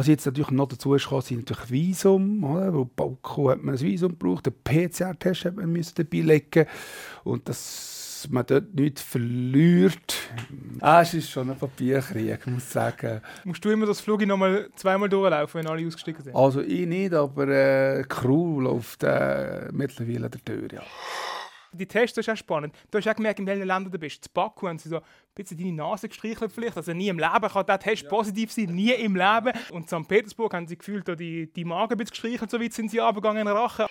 Was jetzt natürlich noch dazu ist, sind natürlich Visum, oder? Wo Balko hat man ein Visum gebraucht, den PCR-Test hat man dabei legen und das man dort nichts verliert. Ah, es ist schon ein Papierkrieg, muss ich sagen. Musst du immer das Flug noch mal zweimal durchlaufen, wenn alle ausgestiegen sind? Also ich nicht, aber äh, die Crew läuft äh, mittlerweile der Tür, ja. Die Tests das ist auch spannend. Du hast auch gemerkt, in welchen Ländern du bist. In Baku haben sie so ein bisschen deine Nase gestreichelt vielleicht. Also nie im Leben kann der Test ja. positiv sein, nie im Leben. Und in St. Petersburg haben sie gefühlt die, die Magen ein bisschen gestreichelt, so weit sind sie runtergegangen in den Rachen.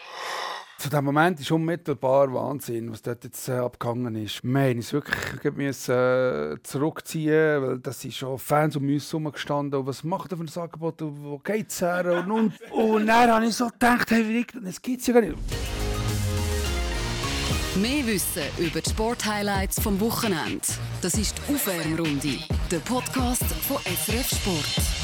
Zu dem Moment ist unmittelbar Wahnsinn, was dort jetzt äh, abgegangen ist. Wir mussten uns wirklich müssen, äh, zurückziehen, weil das sind schon Fans um uns herumgestanden. Was macht er für ein Angebot? Wo geht es her? Und, und, und dann habe ich so gedacht, hey, es ja gar nicht. Mehr Wissen über die Sporthighlights vom Wochenende. Das ist die Aufwärmrunde, der Podcast von SRF Sport.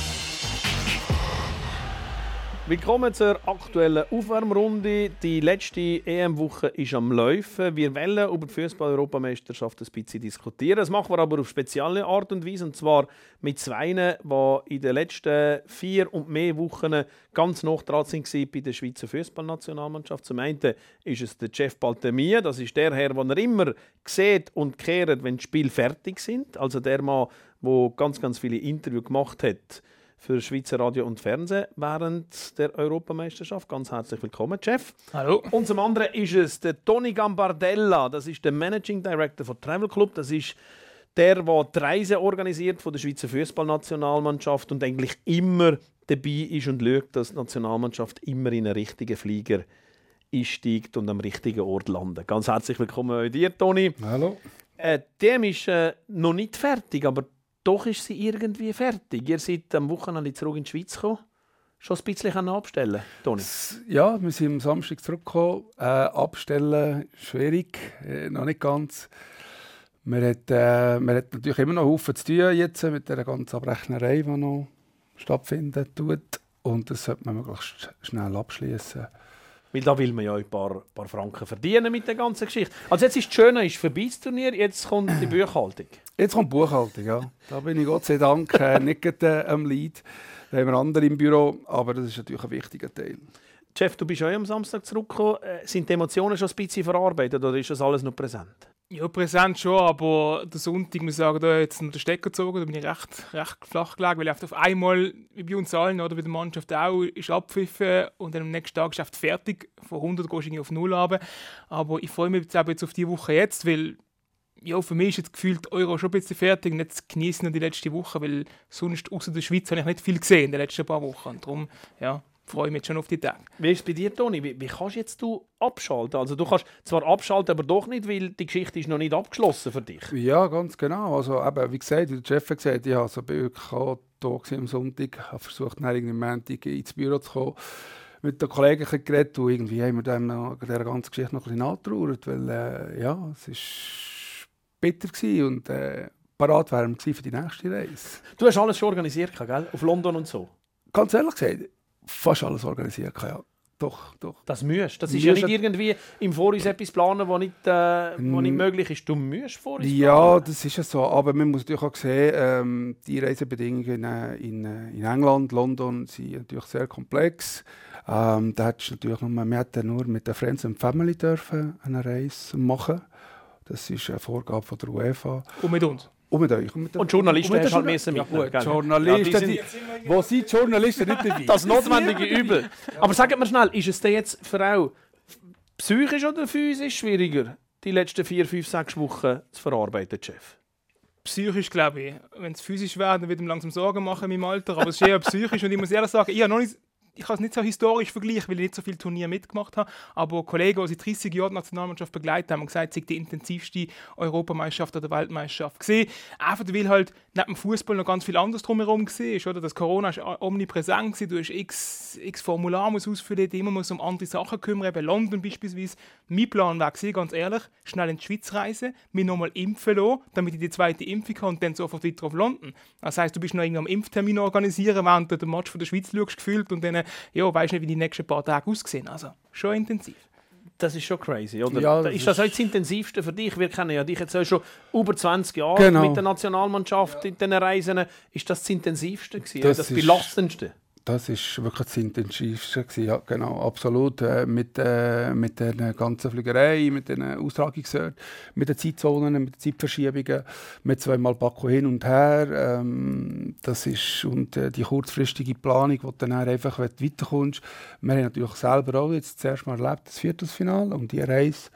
Willkommen zur aktuellen Aufwärmrunde. Die letzte EM-Woche ist am Laufen. Wir wollen über die Fußball-Europameisterschaft ein bisschen diskutieren. Das machen wir aber auf spezielle Art und Weise. Und zwar mit zwei, die in den letzten vier und mehr Wochen ganz noch dran waren bei der Schweizer Fußballnationalmannschaft. Zum einen ist es der Jeff Baltemir. Das ist der Herr, der immer sieht und kehrt, wenn die Spiele fertig sind. Also der Mann, der ganz, ganz viele Interviews gemacht hat für Schweizer Radio und Fernsehen während der Europameisterschaft. Ganz herzlich willkommen, Chef. Hallo. Und zum anderen ist es der Toni Gambardella, das ist der Managing Director von Travel Club. Das ist der, der die Reise organisiert von der Schweizer Fußballnationalmannschaft und eigentlich immer dabei ist und schaut, dass die Nationalmannschaft immer in einen richtigen Flieger einsteigt und am richtigen Ort landet. Ganz herzlich willkommen bei dir, Toni. Hallo. Äh, dem ist äh, noch nicht fertig, aber doch ist sie irgendwie fertig. Ihr seid am Wochenende zurück in die Schweiz gekommen. Schon ein bisschen abstellen Toni? Ja, wir sind am Samstag zurückgekommen. Äh, abstellen, schwierig, äh, noch nicht ganz. Man hat, äh, man hat natürlich immer noch Haufen zu tun jetzt mit der ganzen Abrechnerei, die noch stattfinden tut. Und das sollte man möglichst schnell abschließen. Weil da will man ja ein paar, paar Franken verdienen mit der ganzen Geschichte. Also jetzt ist das Schöne, ist vorbei das Turnier, jetzt kommt die Buchhaltung. Jetzt kommt die Buchhaltung, ja. Da bin ich Gott sei Dank äh, nicht äh, am Lead. Da haben wir andere im Büro, aber das ist natürlich ein wichtiger Teil. Chef, du bist auch am Samstag zurückgekommen. Äh, sind die Emotionen schon ein bisschen verarbeitet oder ist das alles noch präsent? Ja, präsent schon, aber der Sonntag, muss ich sagen, da jetzt noch den Stecker gezogen, da bin ich recht, recht flach gelegen, weil auf einmal, wie bei uns allen oder bei der Mannschaft auch, ist abpfiffen und dann am nächsten Tag ist fertig. Von 100 gehst du auf Null runter. Aber ich freue mich jetzt, jetzt auf die Woche jetzt, weil ja, für mich ist jetzt gefühlt Euro schon ein bisschen fertig und jetzt genießen die letzte Woche, weil sonst außer der Schweiz habe ich nicht viel gesehen in den letzten paar Wochen. Und darum, ja, freue mich jetzt schon auf die Tage. Wie ist es bei dir, Toni? Wie, wie kannst jetzt du abschalten? Also du kannst zwar abschalten, aber doch nicht, weil die Geschichte ist noch nicht abgeschlossen für dich. Ja, ganz genau. Also eben, wie gesagt, wie der Chef gesagt hat, ich habe so wirklich auch da am Sonntag, habe versucht, nach am Montag ins Büro zu kommen mit den Kollegen geredet und irgendwie haben wir dann noch dieser ganzen Geschichte noch ein bisschen nachgetrauert, weil äh, ja, es ist bitter gewesen und äh, parat wären wir für die nächste Reise. Du hast alles schon organisiert, gell? Auf London und so? Ganz ehrlich gesagt, fast alles organisiert. Ja. Doch, doch. Das müsst. Das ist ja nicht irgendwie im Voraus etwas planen, was nicht, äh, nicht möglich ist. Du musst Voraus Ja, das ist ja so. Aber man muss natürlich auch sehen, ähm, die Reisebedingungen äh, in, äh, in England, London sind natürlich sehr komplex. Ähm, da hat natürlich nur, wir hatten nur mit der Friends and Family dürfen eine Reise machen. Das ist eine Vorgabe von der UEFA. Und mit uns? Und mit euch. Und, mit und Journalisten und hast halt müssen ja, gut, Journalisten, ja, die, wo sind Journalisten nicht dabei? Das notwendige Übel. Aber sagt mir schnell, ist es denn jetzt für auch psychisch oder physisch schwieriger, die letzten vier, fünf, sechs Wochen zu verarbeiten, Chef? Psychisch, glaube ich. Wenn es physisch wäre, dann würde ich mir langsam Sorgen machen in meinem Alter. Aber es ist eher psychisch. Und ich muss ehrlich sagen, ich habe noch nicht ich kann es nicht so historisch vergleichen, weil ich nicht so viele Turniere mitgemacht habe, aber Kollegen, die seit 30 Jahren die Nationalmannschaft begleitet haben, haben gesagt, es sei die intensivste Europameisterschaft oder Weltmeisterschaft gesehen. Einfach weil halt neben dem Fußball noch ganz viel anderes drumherum war, oder? Das Corona war omnipräsent gewesen. Du hast x, x Formular muss ausfüllen, immer muss um andere Sachen kümmern, eben London beispielsweise. Mein Plan war gewesen, ganz ehrlich, schnell in die Schweiz reisen, mich nochmal impfen lassen, damit ich die zweite Impfung habe und dann sofort weiter auf London. Das heisst, du bist noch irgendeinem Impftermin organisieren, während du den Match von der Schweiz schaust, gefühlt und dann ja, weißt nicht, wie die nächsten paar Tage aussehen. Also schon intensiv. Das ist schon crazy, oder? Ja, das ist das auch das Intensivste für dich? Wir kennen ja dich jetzt auch schon über 20 Jahre genau. mit der Nationalmannschaft ja. in diesen Reisen. Ist das das Intensivste gewesen, das, das Belastendste? Das ist wirklich das Intensivste. Ja, genau, absolut. Äh, mit, äh, mit der ganzen Fliegerei, mit den Austragungsorten, mit den Zeitzonen, mit den Zeitverschiebungen, mit zweimal Baku hin und her. Ähm, das ist, und äh, die kurzfristige Planung, die dann einfach weiterkommst. Wir haben natürlich selber auch jetzt zuerst mal erlebt, das Viertelfinale und die Reise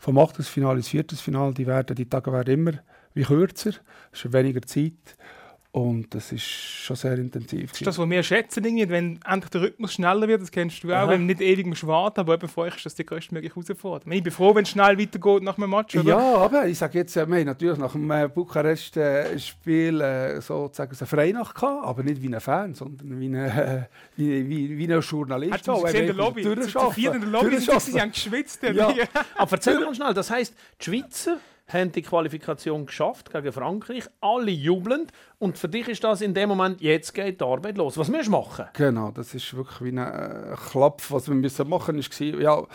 vom Achtelfinale ins Viertelfinale, die, werden, die Tage werden immer wie kürzer, es ist weniger Zeit. Und das ist schon sehr intensiv. Das ist das, was wir schätzen, irgendwie, wenn endlich der Rhythmus schneller wird, das kennst du auch, Aha. wenn nicht ewig musst warten, aber eben für euch ist das die größtmögliche Herausforderung. Ich bin froh, wenn es schnell weitergeht nach einem Match, oder? Ja, aber ich sage jetzt, wir haben natürlich nach dem äh, Bukarest-Spiel äh, sozusagen eine Freinacht gehabt, aber nicht wie ein Fan, sondern wie ein, äh, wie, wie, wie ein Journalist. Hast du gesehen in der Lobby? Zu vier in der Lobby, sie haben geschwitzt. Ja. aber erzähl mal schnell, das heisst, die Schweizer haben die Qualifikation geschafft gegen Frankreich, alle jubelnd. Und für dich ist das in dem Moment, jetzt geht die Arbeit los. Was müssen wir machen? Genau, das ist wirklich wie ein äh. Was wir müssen machen müssen, war, ja,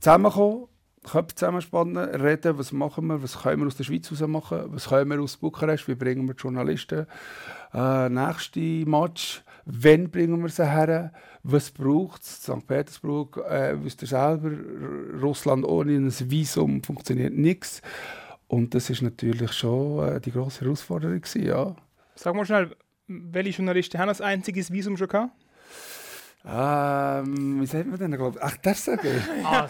zusammenkommen, Köpfe zusammenspannen, reden, was machen wir, was können wir aus der Schweiz raus machen, was können wir aus Bukarest, wie bringen wir die Journalisten. Äh, nächste Match, wann bringen wir sie her, was braucht es, St. Petersburg, äh, wisst ihr selber, Russland ohne ein Visum funktioniert nichts. Und das ist natürlich schon äh, die grosse Herausforderung gewesen, ja. Sag mal schnell, welche Journalisten haben das einziges Visum schon gehabt? Ähm, wie sagt man denn, glaube Ach, das sage ich. Ach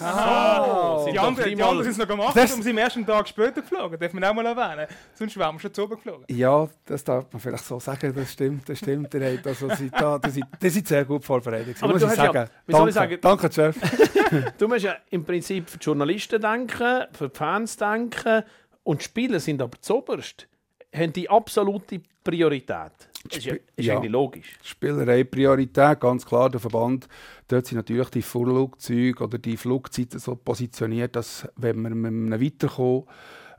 so. Die, anderen, die anderen sind es noch gemacht das... und sind am ersten Tag später geflogen. Darf man auch mal erwähnen. Sonst wären wir schon zu oben geflogen. Ja, das darf man vielleicht so sagen. Das stimmt, das stimmt. Ihr habt also, da, das, sind, das sind sehr gut vorbereitet. Aber muss ich sagen. Ja, wie soll ich sagen? Danke, Chef. du musst ja im Prinzip für die Journalisten denken, für die Fans denken und die Spieler sind aber zuoberst. Haben die absolute Priorität. Das ist, ja, ist ja. eigentlich logisch. Spielerei Priorität, ganz klar. Der Verband, dort sind natürlich die Flugzeuge oder die Flugzeiten so positioniert, dass wenn wir mit einem weiterkommen,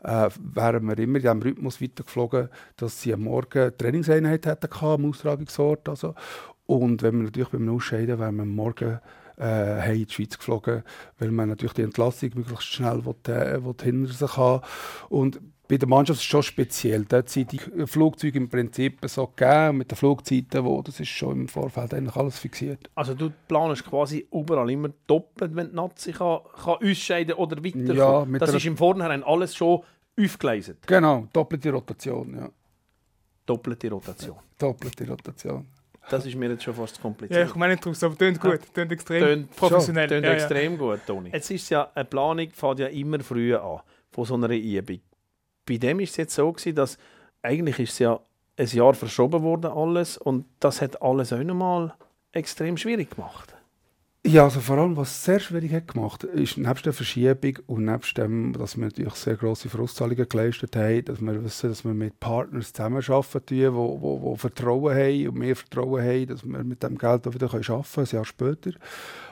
äh, wären wir immer in diesem Rhythmus weitergeflogen, dass sie am Morgen Trainingseinheit hatten am Austragungsort. Also. Und wenn wir natürlich beim Ausscheiden, wären wir am Morgen äh, in die Schweiz geflogen, weil man natürlich die Entlassung möglichst schnell will, äh, will hinter sich haben Und bei der Mannschaft ist es schon speziell. Dort sind die Flugzeuge im Prinzip so gegeben, mit den Flugzeiten, wo, das ist schon im Vorfeld eigentlich alles fixiert. Also du planst quasi überall immer doppelt, wenn die Nazi kann, kann ausscheiden oder weiterkommen. Ja, das ist im Vornherein alles schon aufgeleistet. Genau, doppelte Rotation, ja. Doppelte Rotation. Doppelte Rotation. Das ist mir jetzt schon fast kompliziert. Ja, ich meine nicht draus, aber tönt gut, tönt extrem tönt, professionell. Tönt ja, extrem ja. gut, Toni. Jetzt ist ja, eine Planung fängt ja immer früher an, von so einer Übung bei dem ist es jetzt so gewesen, dass eigentlich ist es ja ein Jahr verschoben worden alles und das hat alles auch nochmal extrem schwierig gemacht. Ja, also vor allem, was sehr schwierig hat gemacht, ist nebst der Verschiebung und nebst dem, dass wir natürlich sehr grosse Vorauszahlungen geleistet haben, dass wir wissen, dass wir mit Partners zusammenarbeiten, die wo, wo, wo Vertrauen haben und mehr Vertrauen haben, dass wir mit dem Geld auch wieder arbeiten können, ein Jahr später.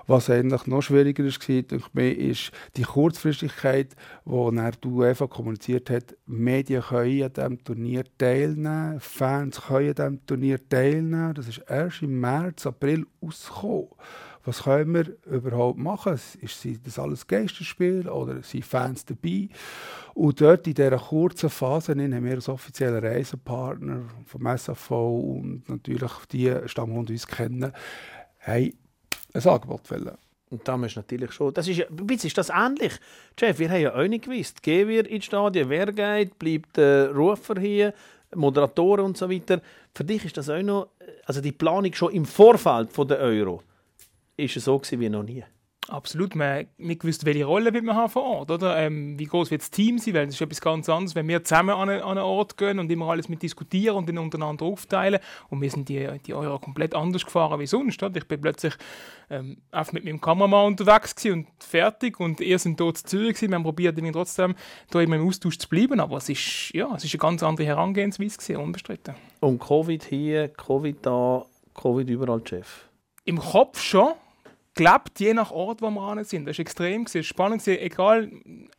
Was eigentlich noch schwieriger war, denke ich, ist die Kurzfristigkeit, die die UEFA kommuniziert hat. Medien können an diesem Turnier teilnehmen, Fans können an diesem Turnier teilnehmen. Das ist erst im März, April rausgekommen was können wir überhaupt machen? Ist das alles Geisterspiel oder sind Fans dabei? Und dort in dieser kurzen Phase haben wir als offizieller Reisepartner vom SAV und natürlich die Stammhunde uns kennen, ein Angebot wollen. Und da ist natürlich schon. Das ist, bisschen ist das ähnlich. Chef, wir haben ja auch nicht gewusst. Gehen wir ins Stadion, wer geht, bleibt der Rufer hier, Moderatoren und so weiter. Für dich ist das auch noch, also die Planung schon im Vorfeld von der Euro ist es so gewesen wie noch nie. Absolut. Man hat nicht gewusst, welche Rolle wir haben vor Ort. Oder? Ähm, wie groß wird das Team sein? Weil das ist etwas ganz anderes, wenn wir zusammen an, einen, Ort gehen und immer alles mit diskutieren und dann untereinander aufteilen. Und wir sind die, die Euro komplett anders gefahren wie sonst. Oder? Ich bin plötzlich ähm, einfach mit meinem Kameramann unterwegs und fertig. Und ihr sind dort in Zürich. Gewesen. Wir haben probiert, trotzdem da immer im Austausch zu bleiben. Aber es ist, ja, es ist eine ganz andere Herangehensweise, gewesen, unbestritten. Und Covid hier, Covid da, Covid überall, Chef? Im Kopf schon gelebt, je nach Ort, wo wir an sind. Das war extrem. Es war spannend. Egal,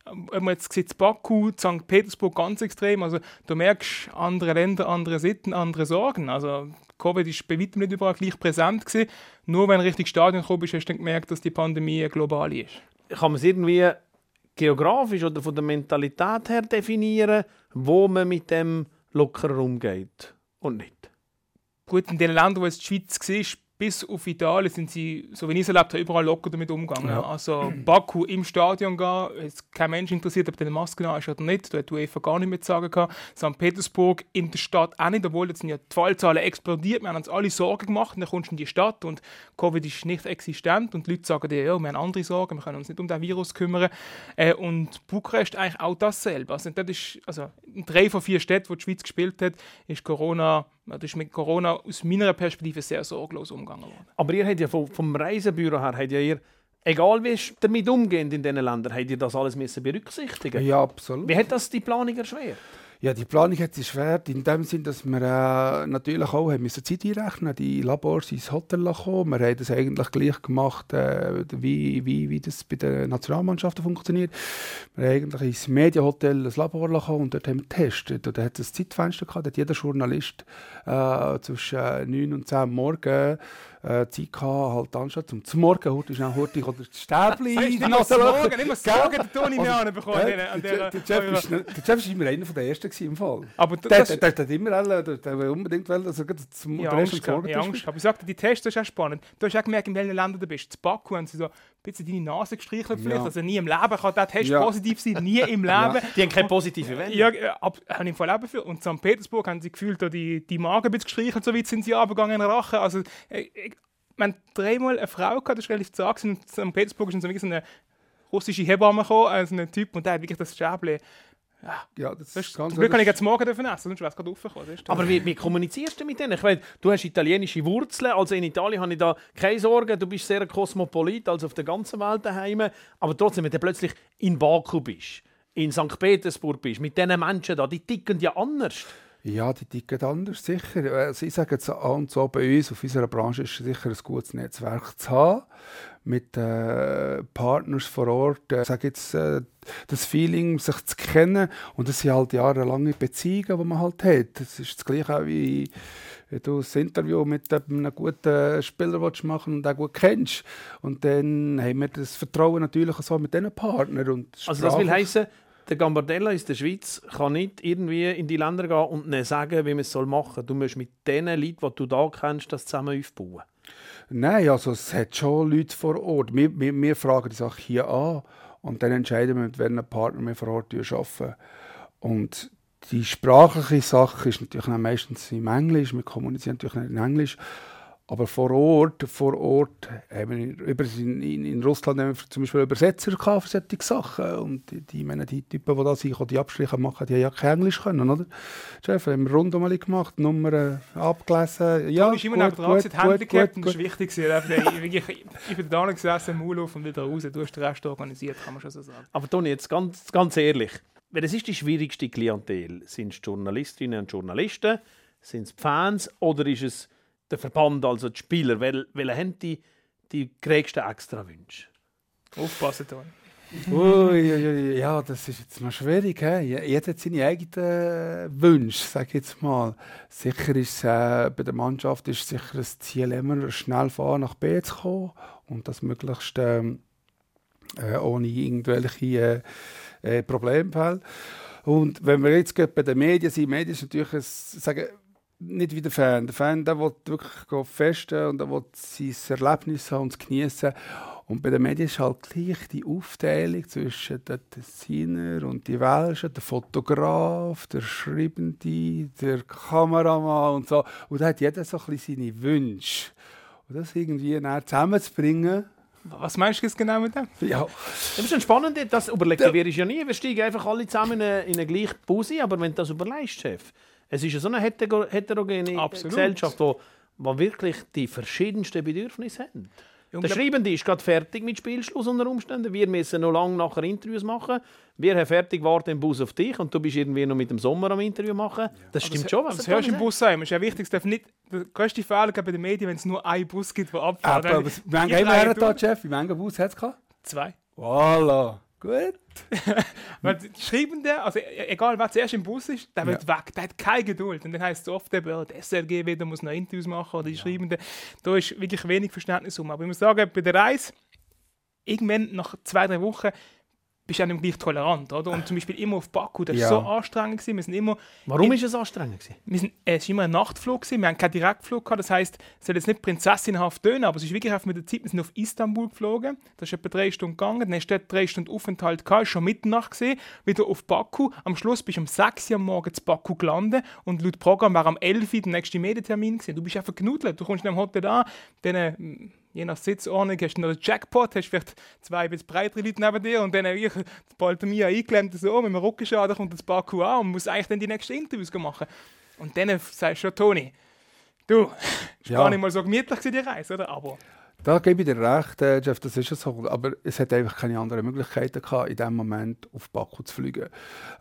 ob man jetzt sieht, Baku, St. Petersburg ganz extrem. Also, du merkst, andere Länder, andere Sitten, andere Sorgen. Also, Covid war bei weitem nicht überall gleich präsent. Gewesen. Nur wenn du richtig Stadion gekommen bist, hast du gemerkt, dass die Pandemie global ist. Kann man es irgendwie geografisch oder von der Mentalität her definieren, wo man mit dem lockerer umgeht und nicht? Gut, in den Ländern, wo es die Schweiz war, bis auf Italien sind sie, so wie ich es erlebt habe, überall locker damit umgegangen. Ja. Also Baku im Stadion gehen, es kein Mensch interessiert, ob der eine Maske ist oder nicht, da hat die UEFA gar nicht mehr zu sagen gehabt. St. Petersburg in der Stadt auch nicht, obwohl jetzt sind ja die Fallzahlen explodiert, wir haben uns alle Sorgen gemacht, und dann kommst du in die Stadt und Covid ist nicht existent und die Leute sagen dir, ja, wir haben andere Sorgen, wir können uns nicht um den Virus kümmern. Äh, und Bukarest eigentlich auch dasselbe. Also, das ist, also in drei von vier Städten, wo die Schweiz gespielt hat, ist Corona, das ist mit Corona aus meiner Perspektive sehr sorglos umgegangen worden. Aber ihr habt ja vom, vom Reisebüro her, habt ja ihr, egal wie ihr damit umgeht in diesen Ländern, habt ihr das alles müssen berücksichtigen Ja, absolut. Wie hat das die Planung erschwert? Ja, die Planung hat sich schwer in dem Sinn, dass wir äh, natürlich auch haben müssen Zeit einrechnen Die Labors ins Hotel gekommen. Wir haben das eigentlich gleich gemacht, äh, wie, wie, wie das bei den Nationalmannschaften funktioniert. Wir haben eigentlich ins Medienhotel ein Labor gekommen und dort haben wir getestet. Und da hat es ein Zeitfenster gehabt, da hat jeder Journalist äh, zwischen äh, 9 und 10 Uhr morgen äh, Zeit gehabt, halt anstatt zum zum Morgen, heute schnell, heute oder das Stäbli. Nicht mal Sorgen, nicht mal Sorgen, den Toni mir anbekommen. Ja, an der, Jeff ist immer einer der Ersten im Fall. Aber Der, das, der, der, der hat immer alle, der, der will unbedingt dass er zum erste Angst. Aber ich sagte, die Tests, das ist auch spannend. Du hast auch gemerkt, in welchen Ländern du bist. In Baku haben sie so bisschen deine Nase gestreichelt vielleicht. Ja. Also nie im Leben kann der Test Ja. positiv sein, nie im Leben. Ja. Die haben keine positive Welle. Ja, äh, ab, haben im Fall auch für. Und in St. Petersburg haben sie gefühlt die, die Magen ein bisschen gestreichelt, so weit sind sie runtergegangen in den Rachen. Also, äh, ich, wir haben dreimal eine Frau gehabt, das ist relativ zart. In St. Petersburg ist so eine russische Hebamme gekommen, also ein Typ, und der hat wirklich das Schäble. Ja, das Das ist ganz Glück kann ich jetzt morgen dürfen essen, sonst wäre es gerade aufgekommen. das ist Aber wie, wie kommunizierst du mit denen? Ich meine, du hast italienische Wurzeln, also in Italien habe ich da keine Sorgen, du bist sehr Kosmopolit, also auf der ganzen Welt daheim. Aber trotzdem, wenn du plötzlich in Baku bist, in St. Petersburg bist, mit diesen Menschen da, die ticken ja anders. Ja, die ticken anders, sicher. Also ich sage jetzt an und so, bei uns, auf unserer Branche ist sicher ein gutes Netzwerk zu haben, mit äh, Partners vor Ort. Äh, sage jetzt, äh, das Feeling, sich zu kennen. Und das sind halt jahrelange Beziehungen, die man halt hat. Das ist das Gleiche auch wie wenn du ein Interview mit einem guten Spieler willst machen und auch gut kennst. Und dann haben wir das Vertrauen natürlich so mit diesen Partnern. Und Also das will heißen, der Gambardella aus der Schweiz kann nicht irgendwie in die Länder gehen und ihnen sagen, wie man es machen soll. Du musst mit den Leuten, die du da kennst, das zusammen aufbauen. Nein, also es hat schon Leute vor Ort. Wir, wir, wir fragen die Sache hier an und dann entscheiden wir, mit welchen Partner wir vor Ort arbeiten. Und die sprachliche Sache ist natürlich meistens im Englisch. Wir kommunizieren natürlich nicht in Englisch. Aber vor Ort, vor Ort haben wir über, in, in, in Russland haben wir zum Beispiel Übersetzer für solche Sachen. Und die, die, ich meine, die Typen, die da sind, die Abstriche machen, die haben ja kein Englisch können, oder? Chef, haben wir rundum mal gemacht, Nummern abgelesen. Ja, Du bist immer noch dran, die Hände gehabt und das war wichtig. Ich, ich, ich bin da gesessen, Maul auf und wieder raus. Du hast den Rest organisiert, kann man schon so sagen. Aber Toni, jetzt ganz, ganz ehrlich, das ist die schwierigste Klientel. Sind es Journalistinnen und Journalisten? Sind es Fans? Oder ist es der Verband, also die Spieler? Wel, welche haben die, die größten Extrawünsche? Aufpassen, Toni. Ui, ui, ui, ja, das ist jetzt mal schwierig. He? Je- Jeder hat seine eigenen Wünsche, sage ich jetzt mal. Sicher ist äh, bei der Mannschaft ist sicher das Ziel immer, schnell von A nach B zu kommen und das möglichst ähm, äh, ohne irgendwelche äh, äh, Problemfälle. Und wenn wir jetzt bei den Medien sind, Medien ist natürlich, ein, sagen, nicht wie der Fan. Der Fan der will wirklich festen und der will sein Erlebnis haben und es genießen. Und bei den Medien ist halt gleich die Aufteilung zwischen den Tessiner und die Welschen, der Fotograf, der Schreibende, der Kameramann und so. Und da hat jeder so ein bisschen seine Wünsche. Und das irgendwie zusammenzubringen, Was meinst du jetzt genau mit dem? ja, Das ist spannend, das überlegen wir ja nie. Wir steigen einfach alle zusammen in eine, in eine gleiche Busi, aber wenn du das überlegst, Chef, es ist ja so eine hetero- heterogene Absolut. Gesellschaft, wo, wo wirklich die verschiedensten Bedürfnisse haben. Der. Schreibende ist gerade fertig mit Spielschluss unter Umständen. Wir müssen noch lange nachher Interviews machen. Wir haben fertig warten im Bus auf dich und du bist irgendwie noch mit dem Sommer am Interview machen. Das stimmt schon, was Das hörst du im Bus sein. Es ist ja wichtig, es darf nicht. Der größte Fehler bei den Medien, wenn es nur einen Bus gibt, der abfährt. aber, aber wie lange haben wir da, Chef? Wie lange Bus hat es gehabt? Zwei. Voilà, gut. Weil die Schreibende, also e- egal wer zuerst im Bus ist, der wird weg, der hat keine Geduld. Und dann heisst es oft, eben, ja, der SRG wieder muss noch Interviews machen oder die Schreibenden. Da ist wirklich wenig Verständnis um. Aber ich muss sagen, bei der Reise, irgendwann nach zwei, drei Wochen, bist du auch nicht gleich tolerant, oder? Und zum Beispiel immer auf Baku, das war Ja. so anstrengend. Gewesen. Wir sind immer Warum ist es anstrengend? Gewesen? wir sind, äh, es war immer ein Nachtflug, gewesen. wir haben keinen Direktflug gehabt. Das heisst, es soll jetzt nicht prinzessinhaft tönen, aber es ist wirklich mit der Zeit. Wir sind auf Istanbul geflogen, das ist etwa drei Stunden gegangen, dann hast du dort drei Stunden Aufenthalt gehabt, schon Mitternacht gesehen, wieder auf Baku. Am Schluss bist du um 6 Uhr am Morgen zu Baku gelandet und laut Programm war am 11 Uhr der nächste Medientermin gewesen. Du bist einfach genudelt, du kommst in einem Hotel an, dann äh, je nach Sitzordnung hast du noch den Jackpot, hast vielleicht zwei bis breitere Leute neben dir und dann äh, ich, bald mir eingeklemmt, so, mit dem Rückenschaden kommt das Baku an und muss eigentlich dann die nächsten Interviews machen. Und dann sagst du schon, Toni, du, ist Ja. gar nicht mal so gemütlich die Reise, oder? Aber Da gebe ich dir recht, äh, Jeff, das ist so. Aber es hat einfach keine anderen Möglichkeiten gehabt, in dem Moment auf Baku zu fliegen.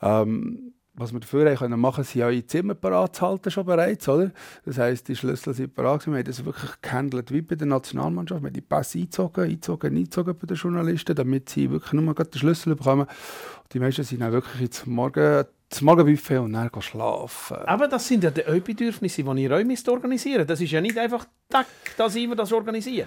Ähm, was wir dafür haben können machen, sind ja Zimmer parat zu halten schon bereits, oder? Das heisst, die Schlüssel sind gewesen. Wir haben das wirklich gehandelt wie bei der Nationalmannschaft. Wir haben die Pässe eingezogen, eingezogen, eingezogen bei den Journalisten, damit sie wirklich nur den Schlüssel bekommen. Und die meisten sind dann wirklich jetzt morgen zum Morgenbuffet und dann schlafen. Aber das sind ja die Bedürfnisse, die ihr euch müsst organisieren Das ist ja nicht einfach, dass ihr das organisiert.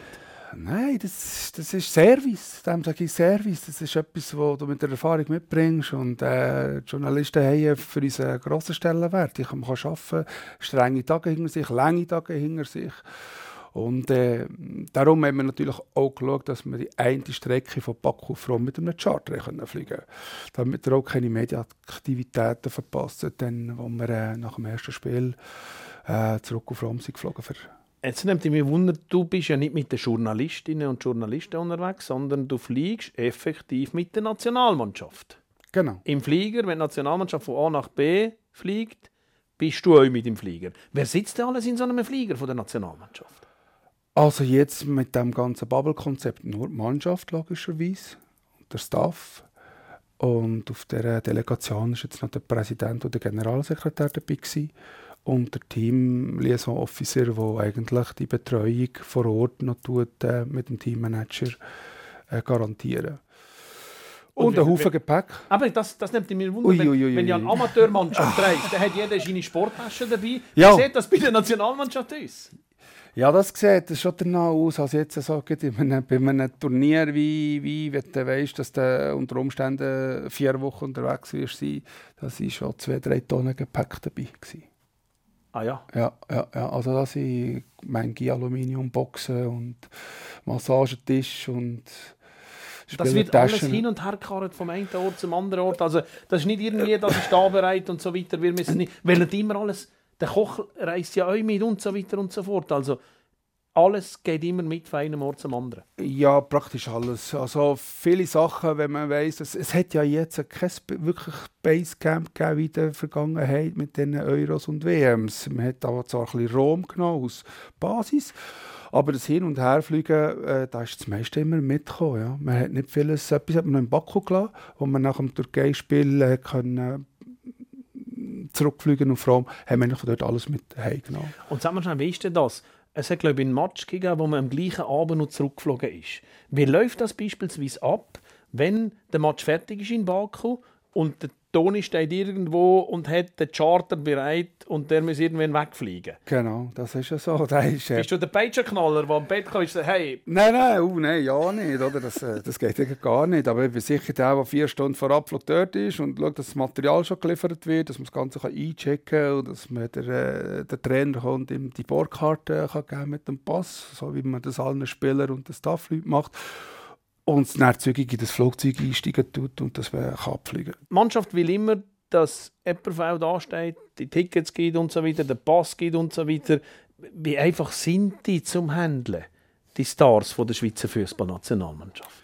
Nein, das, das ist Service. Dem sage ich Service. Das ist etwas, was du mit der Erfahrung mitbringst. Und äh, Journalisten haben für uns einen grossen Stellenwert. Ich kann arbeiten, strenge Tage hinter sich, lange Tage hinter sich. Und äh, darum haben wir natürlich auch geschaut, dass wir die eine Strecke von Baku auf Rom mit einem Charter können fliegen können. Damit wir auch keine Medienaktivitäten verpassen, dann, wo wir äh, nach dem ersten Spiel äh, zurück auf Rom sind geflogen. Für Jetzt nimmt mich Wunder, du bist ja nicht mit den Journalistinnen und Journalisten unterwegs, sondern du fliegst effektiv mit der Nationalmannschaft. genau. Im Flieger, wenn die Nationalmannschaft von A nach B fliegt, bist du auch mit im Flieger. Wer sitzt denn alles in so einem Flieger von der Nationalmannschaft? Also jetzt mit dem ganzen Bubble-Konzept nur die Mannschaft logischerweise, der Staff. Und auf der Delegation ist jetzt noch der Präsident und der Generalsekretär dabei gewesen. Und der Team Liaison Officer, der eigentlich die Betreuung vor Ort noch tut, äh, mit dem Teammanager äh, garantieren. Und Und, ein Haufen Gepäck. Aber das, das nimmt mich Wunder, wenn, ui, ui, wenn ja ui. eine Amateurmannschaft reist, dann hat jeder seine Sporttasche dabei. Ja. Wie sieht das bei der Nationalmannschaft aus? Ja, das sieht schon danach aus, als jetzt so geht, in einem, bei einem Turnier, wie, wie wenn du weißt, dass du unter Umständen vier Wochen unterwegs wirst sein, da waren schon zwei, drei Tonnen Gepäck dabei. Gewesen. Ah ja. Ja, ja, ja, also da sind manche Aluminiumboxen und Massagetisch und Das wird alles hin und her gekarrt vom einen Ort zum anderen Ort. Also, das ist nicht irgendwie, das ist da bereit und so weiter. Wir müssen nicht, weil nicht immer alles, der Koch reist ja auch mit und so weiter und so fort. Also, alles geht immer mit von einem Ort zum anderen. Ja, praktisch alles. Also viele Sachen, wenn man weiss, es, es hat ja jetzt kein wirklich Basecamp gegeben wie in der Vergangenheit mit den Euros und WMs. Man hat aber zwar ein bisschen Rom genommen als Basis, aber das Hin- und Herfliegen, äh, da ist das meiste immer mitgekommen. Ja. Man hat nicht vieles, etwas hat man noch in Baku gelassen, wo man nach dem Türkei-Spiel äh, können, äh, zurückfliegen auf Rom, haben wir von dort alles mit heimgenommen. Und sag mal schnell, wie ist denn das? Es hat, glaube ich, einen Match gegeben, wo man am gleichen Abend noch zurückgeflogen ist. Wie läuft das beispielsweise ab, wenn der Match fertig ist in Baku und der Toni steht irgendwo und hat den Charter bereit und der muss irgendwann wegfliegen? Genau, das ist ja so. Ist, äh, Bist du der Pagerknaller, der am Bett kommt und sagt, hey, Nein, nein, uh, nein, ja nicht, oder? Das, äh, das geht ja gar nicht. Aber ich bin sicher der, der vier Stunden vor Abflug dort ist und schaut, dass das Material schon geliefert wird, dass man das Ganze kann einchecken kann und dass man der, äh, der Trainer kommt, ihm die Bordkarte kann geben mit dem Pass, so wie man das allen Spielern und den Staffleuten macht. Und dann zügig in das Flugzeug einsteigen tut und das man kann abfliegen die Mannschaft will immer, dass Epperfeld dasteht, die Tickets gibt und so weiter, der Pass gibt und so weiter. Wie einfach sind die zum Handeln, die Stars von der Schweizer Fußballnationalmannschaft?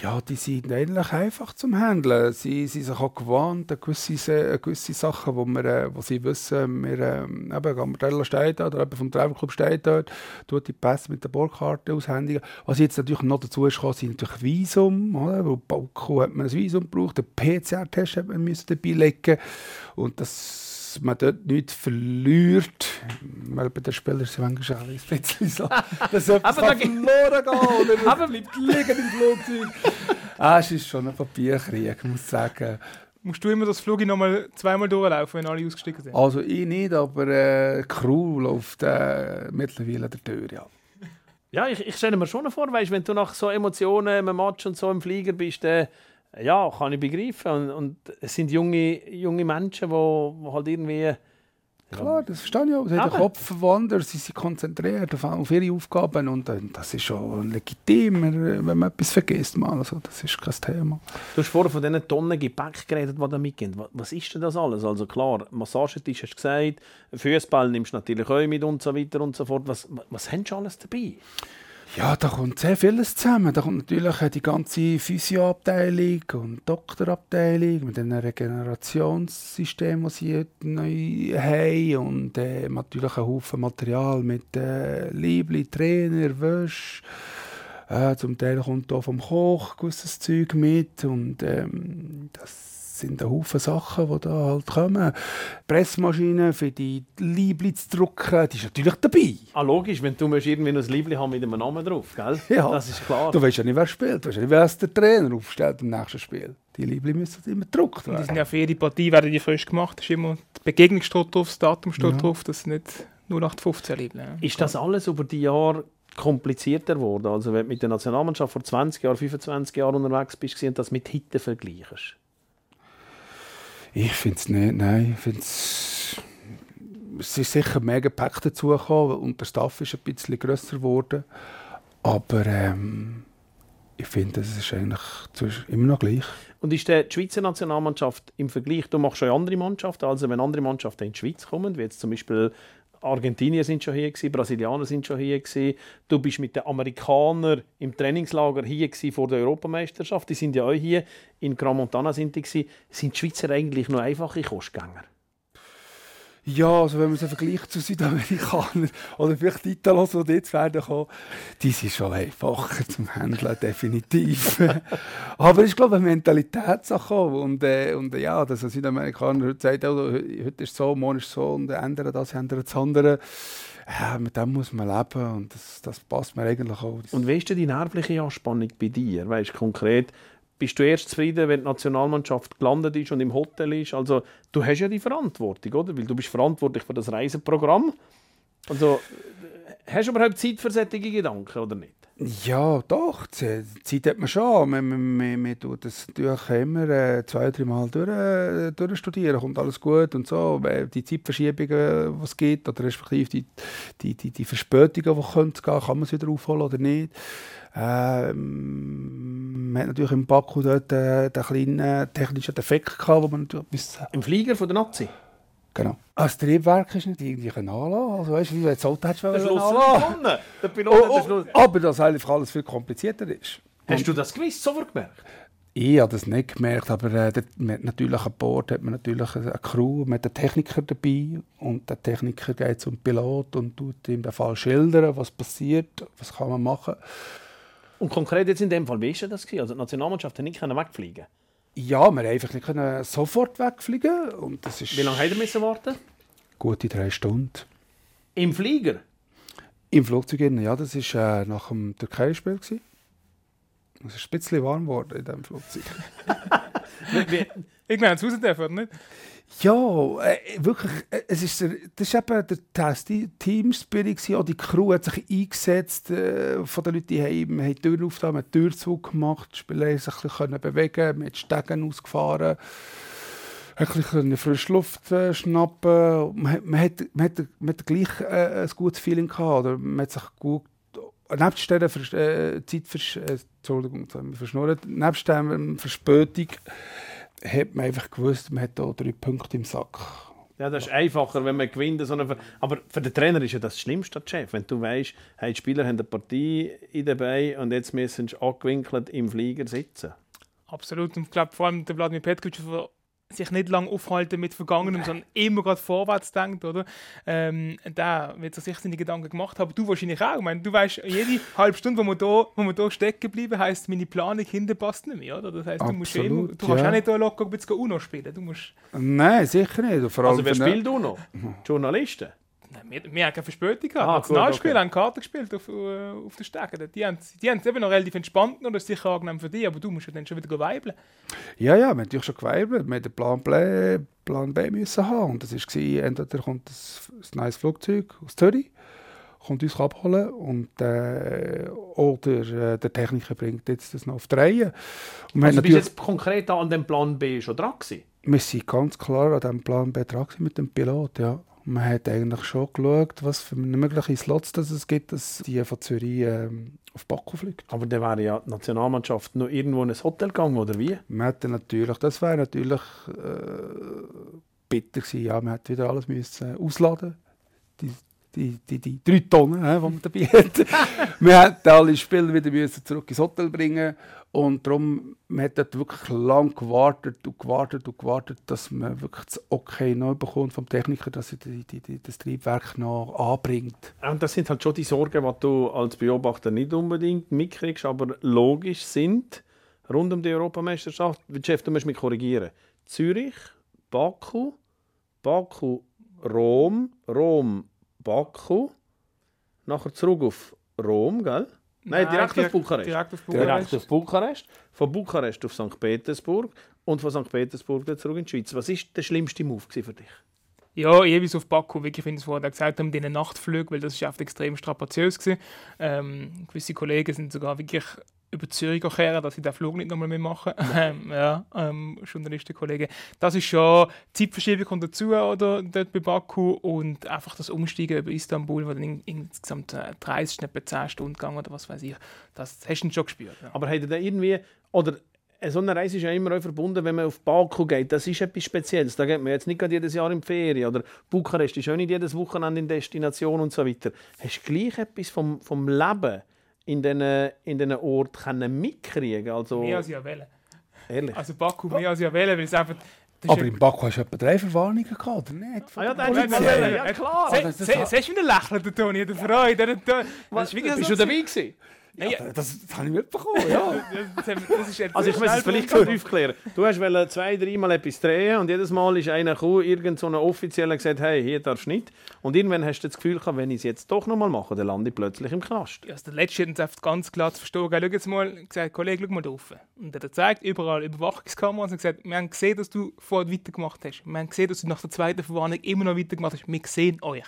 Ja, die sind eigentlich einfach zum Handeln. Sie sind sich auch gewandt an gewisse, Se- an gewisse Sachen, wo, wir, äh, wo sie wissen, wir, ähm, eben, Gambertello steht oder jemand vom Travel Club steht dort, tut die Pässe mit der Bordkarte aushändigen. Was jetzt natürlich noch dazu ist, sind natürlich Visum, oder? Wo Baku hat man ein Visum gebraucht, den PCR-Test hat man dabei legen und dass man dort nichts verliert, weil bei den Spielern sind manchmal auch ein bisschen so, dass etwas Aber verloren geht oder Aber- bleibt liegen im Flugzeug. ah, es ist schon ein Papierkrieg, muss ich sagen. Musst du immer das Flug noch mal zweimal durchlaufen, wenn alle ausgestiegen sind? Also ich nicht, aber äh, die Crew läuft äh, mittlerweile der Tür, ja. Ja, ich, ich stelle mir schon vor, weißt, wenn du nach so Emotionen im Match und so im Flieger bist, dann Ja, kann ich begreifen. Und, und es sind junge, junge Menschen, die halt irgendwie Klar, das verstehe ich auch. Sie haben den Kopf wandert, sie sind konzentriert auf, auf ihre Aufgaben und äh, das ist schon legitim, wenn man etwas vergisst. Mal. Also, das ist kein Thema. Du hast vorhin von diesen Tonnen Gepäck geredet, die da mitgehen. Was ist denn das alles? Also klar, Massagetisch hast du gesagt, Fußball nimmst du natürlich auch mit und so weiter und so fort. Was, was haben schon alles dabei? Ja, da kommt sehr vieles zusammen. Da kommt natürlich die ganze Physioabteilung und Doktorabteilung mit dem Regenerationssystem, das sie neu haben. Und äh, natürlich ein Haufen Material mit äh, Liebli, Trainer, Wäsche. Äh, zum Teil kommt auch vom Koch gewisses Zeug mit. Und ähm, das sind ein Haufen Sachen, die da halt kommen. Pressmaschine für die Liebli zu drucken, die ist natürlich dabei. Ah, logisch, wenn du irgendwie ein Liebli haben mit einem Namen drauf, gell? Ja. Das ist klar. Du weißt ja nicht, wer spielt. Du weißt ja nicht, wer ist der Trainer aufstellt im nächsten Spiel. Die Liebli müssen immer gedruckt werden. Die sind ja für jede Partie werden die frisch gemacht. Da ist immer die Begegnung steht drauf, das Datum steht ja. drauf, das ist nicht 0815 Liebli. Ja. Ist das alles über die Jahre komplizierter geworden? Also wenn du mit der Nationalmannschaft vor 20 Jahren, 25 Jahren unterwegs bist und das mit heute vergleichst? Ich finde es nicht, nein. Ich find's, es ist sicher mehr Gepäck dazugekommen und der Staff ist ein bisschen grösser geworden. Aber ähm, ich finde, es ist eigentlich immer noch gleich. Und ist die Schweizer Nationalmannschaft im Vergleich, du machst schon andere Mannschaften, also wenn andere Mannschaften in die Schweiz kommen, wie jetzt zum Beispiel Argentinier sind schon hier gewesen, Brasilianer sind schon hier gewesen. Du bist mit den Amerikanern im Trainingslager hier vor der Europameisterschaft. Die sind ja auch hier in Gran Montana sind die gewesen. Sind die Schweizer eigentlich nur einfache Kostgänger? Ja, also wenn man sie vergleicht zu Südamerikanern oder vielleicht Italos, die jetzt werden kommen, die sind schon einfacher zum Handeln, definitiv. Aber es ist, glaube ich, eine Mentalitätssache und, äh, und ja, dass ein Südamerikaner heute sagt, also, heute ist es so, morgen ist es so und ändern das, ändern das andere. Ja, mit dem muss man leben und das, das passt mir eigentlich auch. Und wie ist denn die nervliche Anspannung bei dir? Weißt konkret, bist du erst zufrieden, wenn die Nationalmannschaft gelandet ist und im Hotel ist. Also du hast ja die Verantwortung, oder? Weil du bist verantwortlich für das Reiseprogramm. Also hast du überhaupt Zeit für solche Gedanken oder nicht? Ja, doch. Zeit hat man schon. Man, man, man, man tut das natürlich immer äh, zwei, drei Mal durch, äh, durchstudieren. Kommt alles gut und so. Die Zeitverschiebungen, die es gibt, oder respektive die, die, die, die Verspätungen, die gehen kann man es wieder aufholen oder nicht. Ähm, man hat natürlich im Baku dort äh, den kleinen technischen Defekt gehabt, wo man bis Im Flieger von der Nazi? Genau. Als Triebwerk ist nicht irgendwie anlassen. Also weißt du, wie du das Auto hättest Schluss anlassen. Der Pilot oh, oh, Aber dass einfach alles viel komplizierter ist. Hast Und du das gewiss sofort gemerkt? Ich habe das nicht gemerkt, aber äh, dort, natürlich an Bord hat man natürlich eine Crew, man hat einen Techniker dabei und der Techniker geht zum Pilot und tut ihm den Fall schildern, was passiert, was kann man machen. Und konkret jetzt in dem Fall, wie war das? Also die Nationalmannschaft hat nicht wegfliegen Ja, wir konnten einfach nicht sofort wegfliegen. Und das ist wie lange mussten wir warten? Gute drei Stunden. Im Flieger? Im Flugzeug, ja. Das war äh, nach dem Türkei-Spiel. Es ist ein bisschen warm geworden in diesem Flugzeug. Irgendwann zu Hause dürfen, nicht? Ja, äh, wirklich, äh, es ist der, das ist eben der Test, die Team-Spirit, auch die Crew hat sich eingesetzt, äh, von den Leuten, die haben, haben die Tür aufgetan, haben Türzug gemacht, die Spieler sich ein bisschen bewegen, man hat Stegen ausgefahren, ein bisschen frische Luft äh, schnappen, man, man, hat, man, hat, man hat gleich äh, ein gutes Feeling gehabt, oder man hat sich gut nebst dieser Vers äh, Zeitversch äh, Entschuldigung, dieser Verspätung hat man einfach gewusst, man hat hier drei Punkte im Sack. Ja, das ist einfacher, wenn man gewinnt. Sondern aber für den Trainer ist ja das Schlimmste, Chef. Wenn du weißt, hey, die Spieler haben eine Partie in dabei und jetzt müssen sie angewinkelt im Flieger sitzen. Absolut. Und ich glaube, vor allem der Vladimir Petkovic sich nicht lange aufhalten mit Vergangenem, sondern immer gerade vorwärts denkt, oder? Ähm, da wird er sich seine Gedanken gemacht haben. Du wahrscheinlich auch. Ich meine, du weißt, jede halbe Stunde, wo man da, wo man da stecken geblieben, heisst, meine Planung hinten passt nicht mehr, oder? Das heisst, du musst immer, du kannst ja. auch nicht da locker jetzt Uno spielen. Du musst Nein, sicher nicht. Vor allem also wer spielt Uno? Journalisten? Wir, wir haben keine Verspätung gehabt. Ah, Nationalspieler okay. haben Karten gespielt auf, äh, auf der Stege. Die haben, die haben es eben noch relativ entspannt und das ist sicher angenehm für dich, aber du musst ja dann schon wieder weibeln. Ja, ja, wir haben natürlich schon geweibelt. Wir mussten Plan B, Plan B müssen haben. Und das war, entweder kommt ein, ein neues Flugzeug aus Zürich, kommt uns abholen und äh, oder äh, der Techniker bringt jetzt das noch auf die Reihe. Und Also bist du jetzt konkret an dem Plan B schon dran gewesen? wir sind ganz klar an diesem Plan B dran mit dem Pilot, ja. Man hat eigentlich schon geschaut, was für mögliche Slots das es gibt, dass die von Zürich ähm, auf Baku fliegt. Aber dann wäre ja die Nationalmannschaft noch irgendwo in ein Hotel gegangen, oder wie? Man hätte natürlich, das wäre natürlich äh, bitter gewesen, ja, man hätte wieder alles müssen ausladen die, die, die, die drei Tonnen, äh, die man dabei hat. wir hätten alle Spieler wieder müssen zurück ins Hotel bringen und darum, man hat dort wirklich lang gewartet und gewartet und gewartet, dass man wirklich das Okay noch bekommt vom Techniker, dass er die, die, die, das Triebwerk noch anbringt. Und das sind halt schon die Sorgen, die du als Beobachter nicht unbedingt mitkriegst, aber logisch sind rund um die Europameisterschaft. Chef, du musst mich korrigieren. Zürich, Baku, Baku, Rom, Rom, Baku, nachher zurück auf Rom, gell? Nein, direkt, auf Bukarest. Direkt auf Direkt Bukarest. auf Bukarest, von Bukarest auf St. Petersburg und von St. Petersburg dann zurück in die Schweiz. Was war der schlimmste Move für dich? Ja, jeweils auf Baku, wirklich, wie ich es vorher gesagt habe, mit diesen Nachtflügen, weil das ist extrem strapaziös gewesen. Ähm, gewisse Kollegen sind sogar wirklich über Zürich gekehren, dass sie den Flug nicht nochmal mehr machen. Ähm, ja, ähm, Journalistenkollegen. Das ist schon, die Zeitverschiebung kommt dazu, oder, dort bei Baku, und einfach das Umsteigen über Istanbul, wo dann in, insgesamt äh, 30, etwa 10 Stunden gegangen oder was weiß ich, das hast du schon gespürt. Ja. Aber hat er da irgendwie, oder so eine Reise ist ja immer auch verbunden, wenn man auf Baku geht. Das ist etwas Spezielles. Da geht man jetzt nicht jedes Jahr in die Ferien. Oder Bukarest ist auch nicht jedes Wochenende in Destination und so weiter. Hast du gleich etwas vom, vom Leben in diesen in diesen Ort können mitkriegen? Also, Mehr als ich wollte. ehrlich. Also Baku mehr als ich wollte, weil es einfach... Aber im Baku hast du etwa drei Verwarnungen gehabt, oder nicht? Ah ja, der dann hast du Polizei. mal- ja, klar. Se- Siehst du, wie er lächelt, der Toni, der Freude, der, der, wirklich Bist du dabei gewesen? Nein, ja, Das, das habe ich mitbekommen, ja. das, das ist jetzt Also ich muss es vielleicht kurz aufklären. Du hast wollen zwei, dreimal etwas drehen und jedes Mal ist einer gekommen, irgend so ein Offizieller gesagt, hey, hier darfst du nicht. Und irgendwann hast du das Gefühl gehabt, wenn ich es jetzt doch noch mal mache, dann lande ich plötzlich im Knast. Also der Letzte hat uns einfach ganz klar zu verstehen gegeben. Schau jetzt mal, gesagt, Kollege, schau mal da rauf. Und er hat gezeigt, überall Überwachungskameras und gesagt, wir haben gesehen, dass du vorher weitergemacht hast. Wir haben gesehen, dass du nach der zweiten Verwarnung immer noch weitergemacht hast. Wir sehen euch.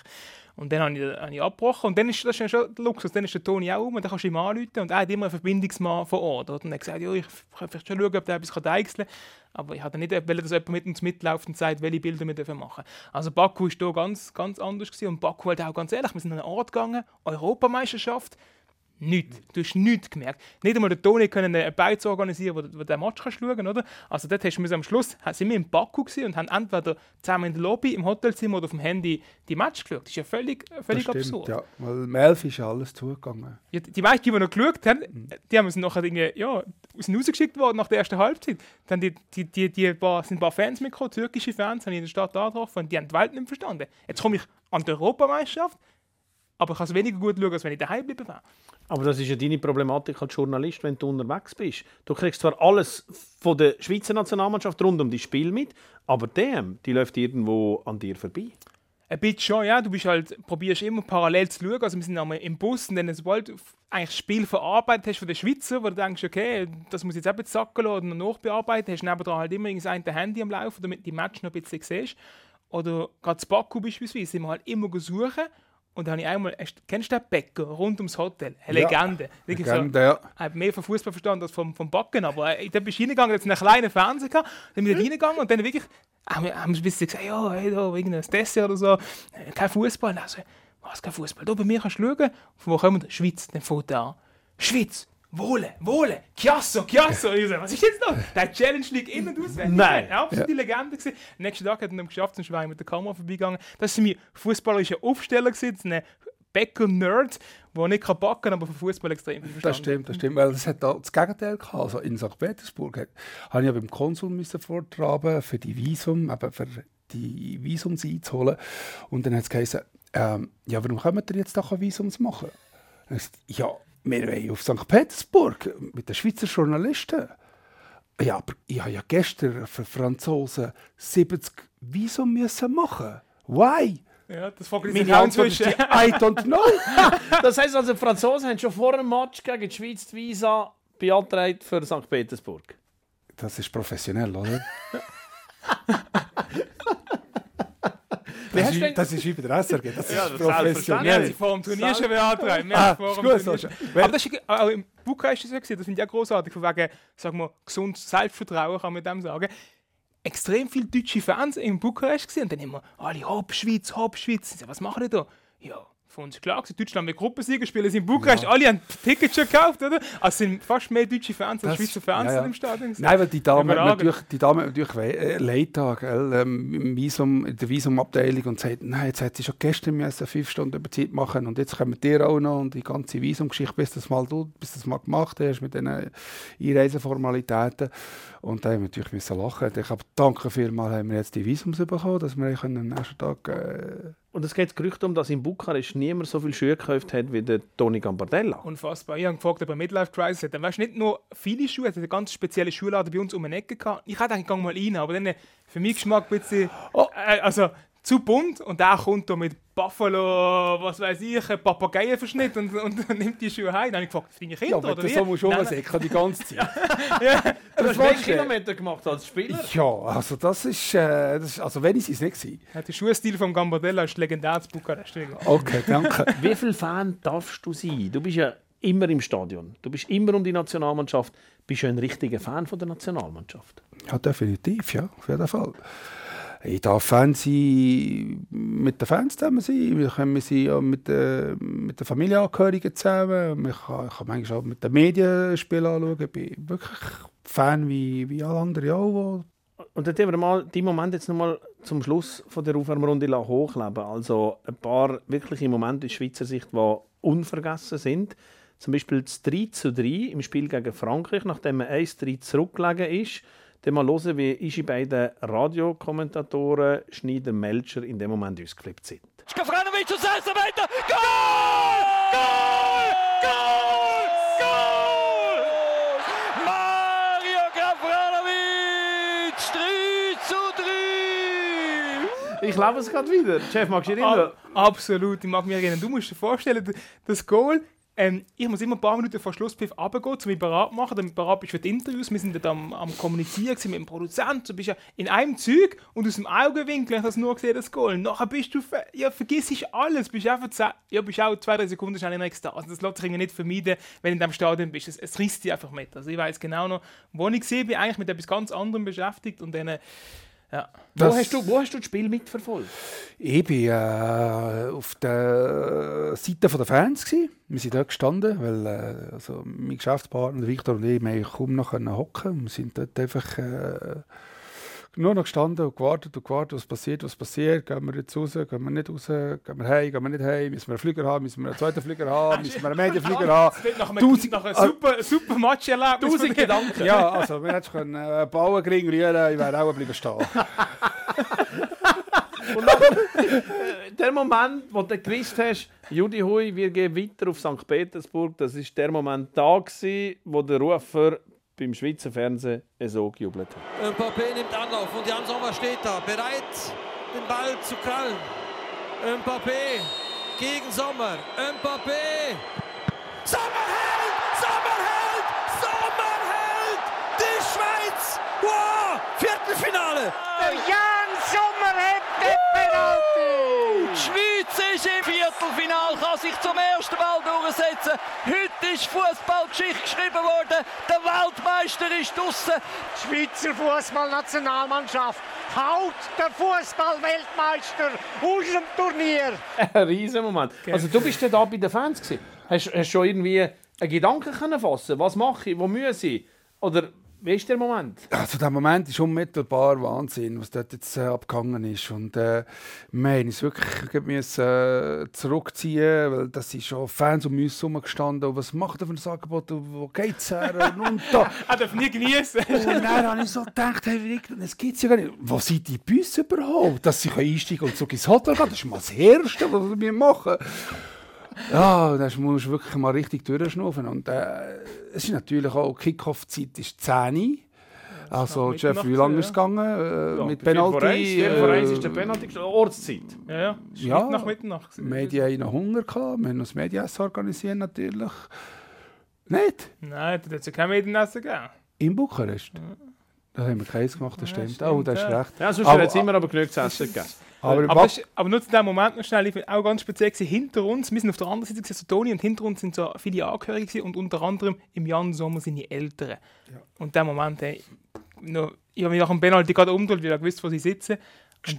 Und dann habe ich, habe ich abgebrochen und dann ist das ist schon der Luxus. Dann ist der Toni auch um und dann kannst du ihm anrufen und er hat immer einen Verbindungsmann vor Ort. Oder? Und er hat gesagt, ich kann vielleicht schon schauen, ob der etwas deichseln kann. Aber ich hatte nicht, weil dass jemand mit uns mitläuft und sagt, welche Bilder wir dürfen machen Also Baku war hier ganz, ganz anders. Gewesen. Und Baku halt auch ganz ehrlich, wir sind an einen Ort gegangen, Europameisterschaft, Nichts. Du hast nichts gemerkt. Nicht einmal der Toni können einen Beiz organisieren, wo, wo den Match kannst schauen oder? Also dort hast du am Schluss sind wir im Baku und haben entweder zusammen in der Lobby, im Hotelzimmer oder auf dem Handy die Match geschaut. Das ist ja völlig, völlig Das absurd. stimmt, ja. Weil um 11 ist ja alles zugegangen. Ja, die meisten, die, die noch geschaut haben, die haben uns nachher irgendwie, ja, sind rausgeschickt worden nach der ersten Halbzeit. Dann die, die, die, die paar, sind ein paar Fans mitgekommen, türkische Fans, haben in der Stadt angetroffen und die haben die Welt nicht verstanden. Jetzt komme ich an die Europameisterschaft, aber ich kann es weniger gut schauen, als wenn ich daheim bleiben wäre. Aber das ist ja deine Problematik als Journalist, wenn du unterwegs bist. Du kriegst zwar alles von der Schweizer Nationalmannschaft rund um die Spiel mit, aber dem, die läuft irgendwo an dir vorbei. Ein bisschen schon, ja. Du bist halt, probierst immer parallel zu schauen. Also wir sind einmal im Bus und dann, sobald du eigentlich das Spiel verarbeitet hast von den Schweizer, wo du denkst, okay, das muss ich jetzt eben sacken lassen oder noch nachbearbeiten, hast du nebenan halt immer irgendein Handy am Laufen, damit du die Match noch ein bisschen siehst. Oder gerade zu Baku beispielsweise, sind wir halt immer suchen. Und dann habe ich einmal, kennst du den Bäcker rund ums Hotel? Eine Ja. Legende. Wirklich so- Legende, ja. ich habe mehr vom Fußball verstanden als vom, vom Backen. Aber äh, dann bist du reingegangen, jetzt einen kleinen Fernseher gehabt, dann bin ich reingegangen und dann wirklich, haben wir, haben wir ein bisschen gesagt, ja, hey, da, irgendein Dessert oder so, äh, kein Fußball. Also, was, kein Fußball? Da bei mir kannst du schauen. Von wo kommen wir? Schweiz. Dann fängt er an. Schweiz. Wohle, Wohle, Chiasso, Chiasso. Ich so, was ist jetzt da? Der Challenge League in- und auswendig. Nein. Ja, absolute Legende gewesen. Nächsten Tag hat er geschafft, zum Schwein mit der Kamera vorbeigegangen. Das war mein fußballerischer Aufsteller, ein Bäcker-Nerd, der nicht kann backen kann, aber für Fußball extrem viel Das verstanden. stimmt, das stimmt. Weil es hat da das Gegenteil gehabt. Also in St. Petersburg hat, habe ich ja beim Konsul müssen vortraben für die Visum, eben für die Visums einzuholen. Und dann hat es geheißen, ähm, ja, warum können wir jetzt da keine Visums machen? Ja, wir wollen auf St. Petersburg mit den Schweizer Journalisten. Ja, aber ich habe ja gestern für Franzosen 70 Visum müssen machen. Why? Ja, das frage ich Meine mich auch Antwort ist, inzwischen. I don't know. Das heisst also, die Franzosen haben schon vor dem Match gegen die Schweiz die Visa beantragt für St. Petersburg. Das ist professionell, oder? Das, ist, das ist wie bei der SRG. Das Ja, ist das professionell. sie vor dem Turnier schon beantragt. Ah, haben vor dem ist gut, schon- Aber das ist auch im Bukarest ist es so das finde ich auch großartig, von wegen, sagen wir, gesundes Selbstvertrauen, kann man mit dem sagen. Extrem viele deutsche Fans in Bukarest gesehen und dann immer alle Hopp Schweiz, Hopp Schweiz. Ich so, Was machen die da? Ja, für uns klar gewesen, Deutschland mit Gruppensieger spielen sie in Bukarest, alle haben Tickets schon gekauft, oder? Also sind fast mehr deutsche Fans als Schweizer Fans ja, ja. im Stadion. Nein, weil die Dame natürlich, die Dame natürlich äh, leid ähm, Visum, in der Visumabteilung und sagt, nein, jetzt hat sie schon gestern müssen fünf Stunden Überzeit machen und jetzt kommen dir auch noch und die ganze Visumgeschichte, bis das mal du, bis das mal gemacht hast mit diesen Einreiseformalitäten. Und da haben wir natürlich müssen lachen. Ich habe danke vielmals haben wir jetzt die Visums bekommen, dass wir am nächsten Tag äh, Und es geht das Gerücht um, dass in Bukarest niemand so viel Schuhe gekauft hat wie der Toni Gambardella. Unfassbar. Ich habe gefragt, ob er Midlife Crisis hat. Dann weißt du nicht nur viele Schuhe, er hat einen ganz speziellen Schuhladen bei uns um eine Ecke gehabt. Ich hätte eigentlich mal rein, aber dann äh, für meinen Geschmack ein bisschen, Oh. äh, also zu bunt und der kommt da mit Buffalo, was weiß ich, Papageienverschnitt und, und nimmt die Schuhe heim. Dann habe ich gefragt, für deine Kinder ja, wenn oder du wie? so musst Nein, nein. rumsäckeln die ganze Zeit. Du hast mehr? Kilometer gemacht als Spieler. ja, also das ist, äh, das ist also wenn ich es nicht gewesen. Ja, Der Schuhstil von Gambardella ist legendär zu Bukarest. Okay, danke. Wie viel Fan darfst du sein? Du bist ja immer im Stadion. Du bist immer um die Nationalmannschaft. Bist du ein richtiger Fan von der Nationalmannschaft? Ja, definitiv, ja, auf jeden Fall. Ich darf Fan sein, mit den Fans zusammen sein. Wir können sein ja mit, den mit den Familienangehörigen zusammen. Ich kann, ich kann manchmal auch mit den Medien Spiele anschauen. Ich bin wirklich Fan wie, wie alle anderen auch. Und dann wollen wir mal die Moment jetzt noch mal zum Schluss von der Aufwärmrunde hochleben. Also ein paar wirkliche Momente aus Schweizer Sicht, die unvergessen sind. Zum Beispiel das 3 zu 3 im Spiel gegen Frankreich, nachdem man 1-3 zurückgelegen ist. Dann mal hören, wie unsere beiden Radiokommentatoren Schneider und Melcher in dem Moment ausgeflippt sind. Skafranovic aus 6 Meter. Goal! Goal! Goal! Goal! Mario Gafranovic! 3 zu 3! Ich lebe es gerade wieder. Chef, magst du dich erinnern? Ab, absolut, ich mag mich erinnern. Du musst dir vorstellen, das Goal, ähm, ich muss immer ein paar Minuten vor Schlusspfiff runtergehen, um mich bereit zu machen, damit bereit bist für die Interviews. Wir sind dort am, am Kommunizieren mit dem Produzenten. Du bist ja in einem Zug und aus dem Augenwinkel hast du nur gesehen, das Goal. Nachher bist du, ja, vergiss ich alles. Bist einfach ja, bist auch zwei, drei Sekunden schnell in Ekstase. Also das lässt sich nicht vermeiden, wenn du in diesem Stadion bist. Es, es reißt dich einfach mit. Also ich weiß genau noch, wo ich gesehen bin, eigentlich mit etwas ganz anderem beschäftigt und dann, ja. Wo Das- hast, du, wo hast du das Spiel mitverfolgt? Ich war äh, auf der Seite der Fans. Gewesen. Wir sind dort gestanden, weil äh, also mein Geschäftspartner Victor und ich kaum noch können hocken. Wir sind dort einfach äh, nur noch gestanden und gewartet und gewartet, was passiert, was passiert. Gehen wir jetzt raus, gehen wir nicht raus, gehen wir heim, gehen wir nicht heim, müssen wir einen Flüger haben, müssen wir einen zweiten Flüger haben, müssen wir einen Medienflüger haben. Nach einem, Tausend- nach einem super, super Match-Erlebnis. Tausend Gedanken. Ja, also wir hätten können äh, Bauengring rühren, ich wäre auch bleiben stehen. Und dann, äh, der Moment, wo du gewusst hast, Judy Hui, wir gehen weiter auf St. Petersburg, das ist der Moment da gewesen, wo der Rufer beim Schweizer Fernsehen so gejubelt hat. Mbappé nimmt Anlauf und Jan Sommer steht da, bereit, den Ball zu krallen. Mbappé gegen Sommer. Mbappé. Sommer hält! Sommer hält! Sommer hält! Die Schweiz! Wow! Viertelfinale! Jan Sommer hat den Penalty! Die Schweiz Viertelfinale, kann sich zum ersten Mal durchsetzen. Heute ist Fußballgeschichte geschrieben worden. Der Weltmeister ist draussen. Die Schweizer Fußballnationalmannschaft haut den Fußballweltmeister aus dem Turnier! Ein riesen Moment. Also du bist ja da bei den Fans gewesen. Hast, hast schon irgendwie einen Gedanken können fassen? Was mache ich? Wo muss ich? Oder wie ist der Moment? Also der Moment ist unmittelbar Wahnsinn, was dort jetzt äh, abgegangen ist. Und äh, wir haben uns wirklich müssen, äh, zurückziehen, weil das sind schon Fans um uns herumgestanden. Was macht er für ein Angebot? Wo geht's her? Und, da. Er darf nie genießen. Und dann habe ich so gedacht, hey, das gibt's ja gar nicht. Was sind die Busse überhaupt? Dass sie einsteigen und zurück ins Hotel gehen, das ist mal das Erste, was wir machen. Ja, da musst du wirklich mal richtig durchschnaufen. Und äh, es ist natürlich auch, Kickoff-Zeit ist 10 Uhr. Also, Jeff, wie lange ist es ja. gegangen? Äh, mit vor eins. Penalty? Viertel vor eins äh, ist der Penalty. Ortszeit. Ja, ja. Ist Ja, Mit nach Mitternacht. gewesen. Medien haben noch Hunger gehabt. Wir haben das Medienessen organisiert, natürlich. Nicht? Nein, da hat es ja kein Medienessen gegeben. In Bukarest. Da haben wir keins gemacht, das Ja, stimmt. stimmt, oh, das ist ja. recht. Ja, sonst Aber- hat es immer aber genug zu essen gegeben. Aber, Aber, das aber nur zu dem Moment noch schnell, ich find auch ganz speziell gewesen, hinter uns, wir sind auf der anderen Seite, so Toni, und hinter uns sind so viele Angehörige gewesen, und unter anderem im Jan Sommer seine Eltern. Und der Moment, hey, noch, ich habe mich nach dem Penalty gerade umgedreht, weil ich gewusst, wo sie sitzen.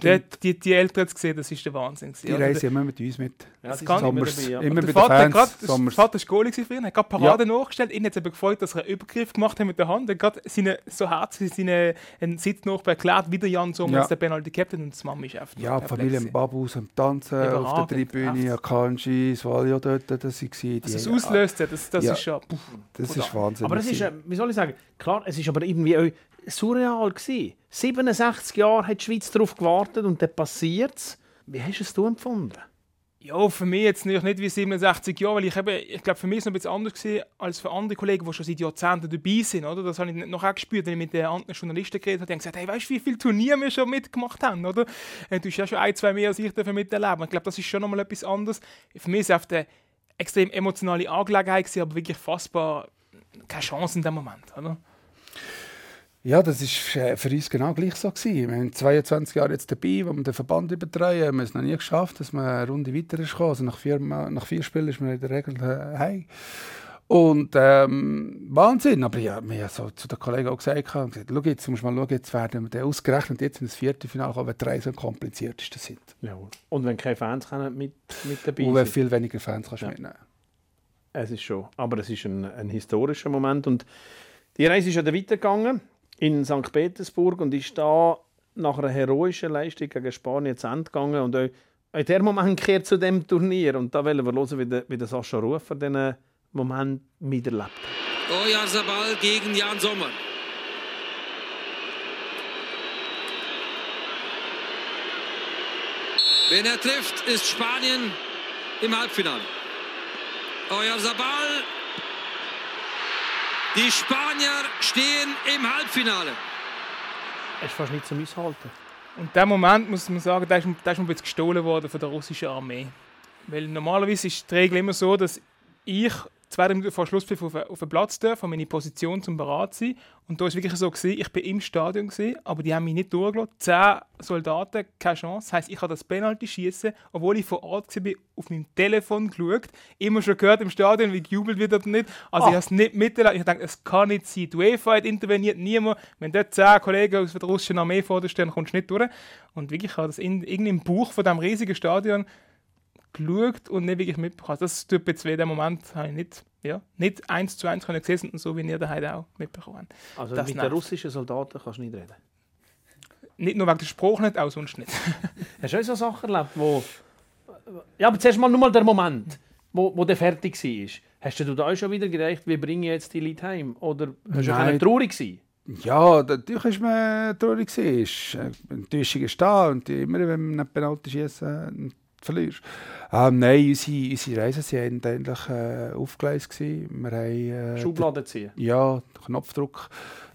Dort, die, die Eltern jetzt gesehen, das ist der Wahnsinn. gewesen, die oder? reisen immer mit uns mit. Ja, Das kann- Sommers, dabei, ja. immer der bei Vater, hat grad, Fans. der Sommers. Vater war Goalie früher, er hat gerade Parade nachgestellt. Ihn hat es eben gefreut, dass er einen Übergriff gemacht hat mit der Hand. Er hat gerade seine, so herzlich seinen einen Sitznachbar erklärt, wie der Jan Sommer Ja. als der Penalty Captain und das Mama ist einfach Ja, die Familie gewesen. Babus am Tanzen auf der Überragend, Tribüne. Akanji, das Valio dort, das waren die. Was es auslöst, das, das Ja. ist schon... Puh. Das ist Wahnsinn. Aber es ist, wie soll ich sagen, klar, es ist aber irgendwie auch surreal gewesen. 67 Jahre hat die Schweiz darauf gewartet und dann passiert es. Wie hast du es empfunden? Ja, für mich jetzt natürlich nicht wie 67 Jahre, weil ich eben, ich glaube, für mich ist es noch ein bisschen anders gewesen, als für andere Kollegen, die schon seit Jahrzehnten dabei sind, oder? Das habe ich noch auch gespürt, wenn ich mit den anderen Journalisten geredet habe, die haben gesagt, hey, weißt du, wie viele Turniere wir schon mitgemacht haben, oder? Äh, Du hast ja schon ein, zwei mehr als ich dafür miterleben. Ich glaube, das ist schon nochmal etwas anderes. Für mich ist es eine extrem emotionale Angelegenheit gewesen, aber wirklich fassbar keine Chance in dem Moment, oder? Ja, das war äh, für uns genau gleich so. Gewesen. Wir sind 22 Jahre jetzt dabei, wo wir den Verband übertreuen. Wir haben es noch nie geschafft, dass man eine Runde weiter ist. Also nach vier, nach vier Spielen ist man in der Regel äh, heim. Und ähm, Wahnsinn. Aber ja, wir haben so zu den Kollegen auch gesagt, haben gesagt schau jetzt, musst mal schauen, jetzt werden wir ausgerechnet jetzt ins vierte Finale kommen, wenn drei so am kompliziertesten sind. Und wenn keine Fans können mit, mit dabei Und wenn sind. viel weniger Fans kannst Ja. mitnehmen. Es ist schon. Aber es ist ein, ein historischer Moment. Und die Reise ist ja dann weitergegangen in St. Petersburg und ist da nach einer heroischen Leistung gegen Spanien zu Ende gegangen. Und auch, auch der Moment kehrt zu dem Turnier. Und da wollen wir hören, wie der, wie der Sascha Rufer diesen Moment miterlebt. Oyarzabal gegen Jan Sommer. Wenn er trifft, ist Spanien im Halbfinale. Oyarzabal. Die Spanier stehen im Halbfinale. Es ist fast nicht zum Aushalten. Und der Moment, muss man sagen, der ist, der ist ein bisschen gestohlen worden von der russischen Armee. Weil normalerweise ist die Regel immer so, dass ich zwei Minuten vor Schlusspfiff auf, auf den Platz darf, um meine Position zum Berat zu sein. Und da war es wirklich so, gewesen, ich bin im Stadion, gewesen, aber die haben mich nicht durchgelassen. Zehn Soldaten, keine Chance. Das heisst, ich kann das Penalty schießen, obwohl ich vor Ort war, auf meinem Telefon geschaut, immer schon gehört im Stadion, wie gejubelt wird oder nicht. Also ich habe es nicht miterlebt. Ich dachte, es kann nicht sein. Die UEFA hat interveniert, niemand. Wenn dort zehn Kollegen aus der russischen Armee vor dir stehen, kommst du nicht durch. Und wirklich, ich habe das in, irgendwie im Buch von diesem riesigen Stadion geschaut und nicht wirklich mitbekommen. Also Das tut jetzt weh, den Moment habe ich nicht, ja, nicht eins zu eins können sehen, so wie ihr daheim auch mitbekommen habt. Also Das mit den nervt. russischen Soldaten kannst du nicht reden. Nicht nur wegen des Spruch nicht, auch sonst nicht. Hast du auch so Sachen erlebt, wo... Ja, aber zuerst mal nur mal der Moment, wo, wo der fertig war. Hast du da auch schon wieder gedacht, wie bringe ich jetzt die Leute heim? Oder hast du auch traurig sein? Ja, natürlich ist man traurig. Enttäuschung ist da und immer, wenn man einen Penalty schießen verlierst. Ähm, nein, unsere, unsere Reisen waren eigentlich äh, aufgeleist. Gewesen. Wir haben, äh, Schubladen ziehen. ja, Knopfdruck.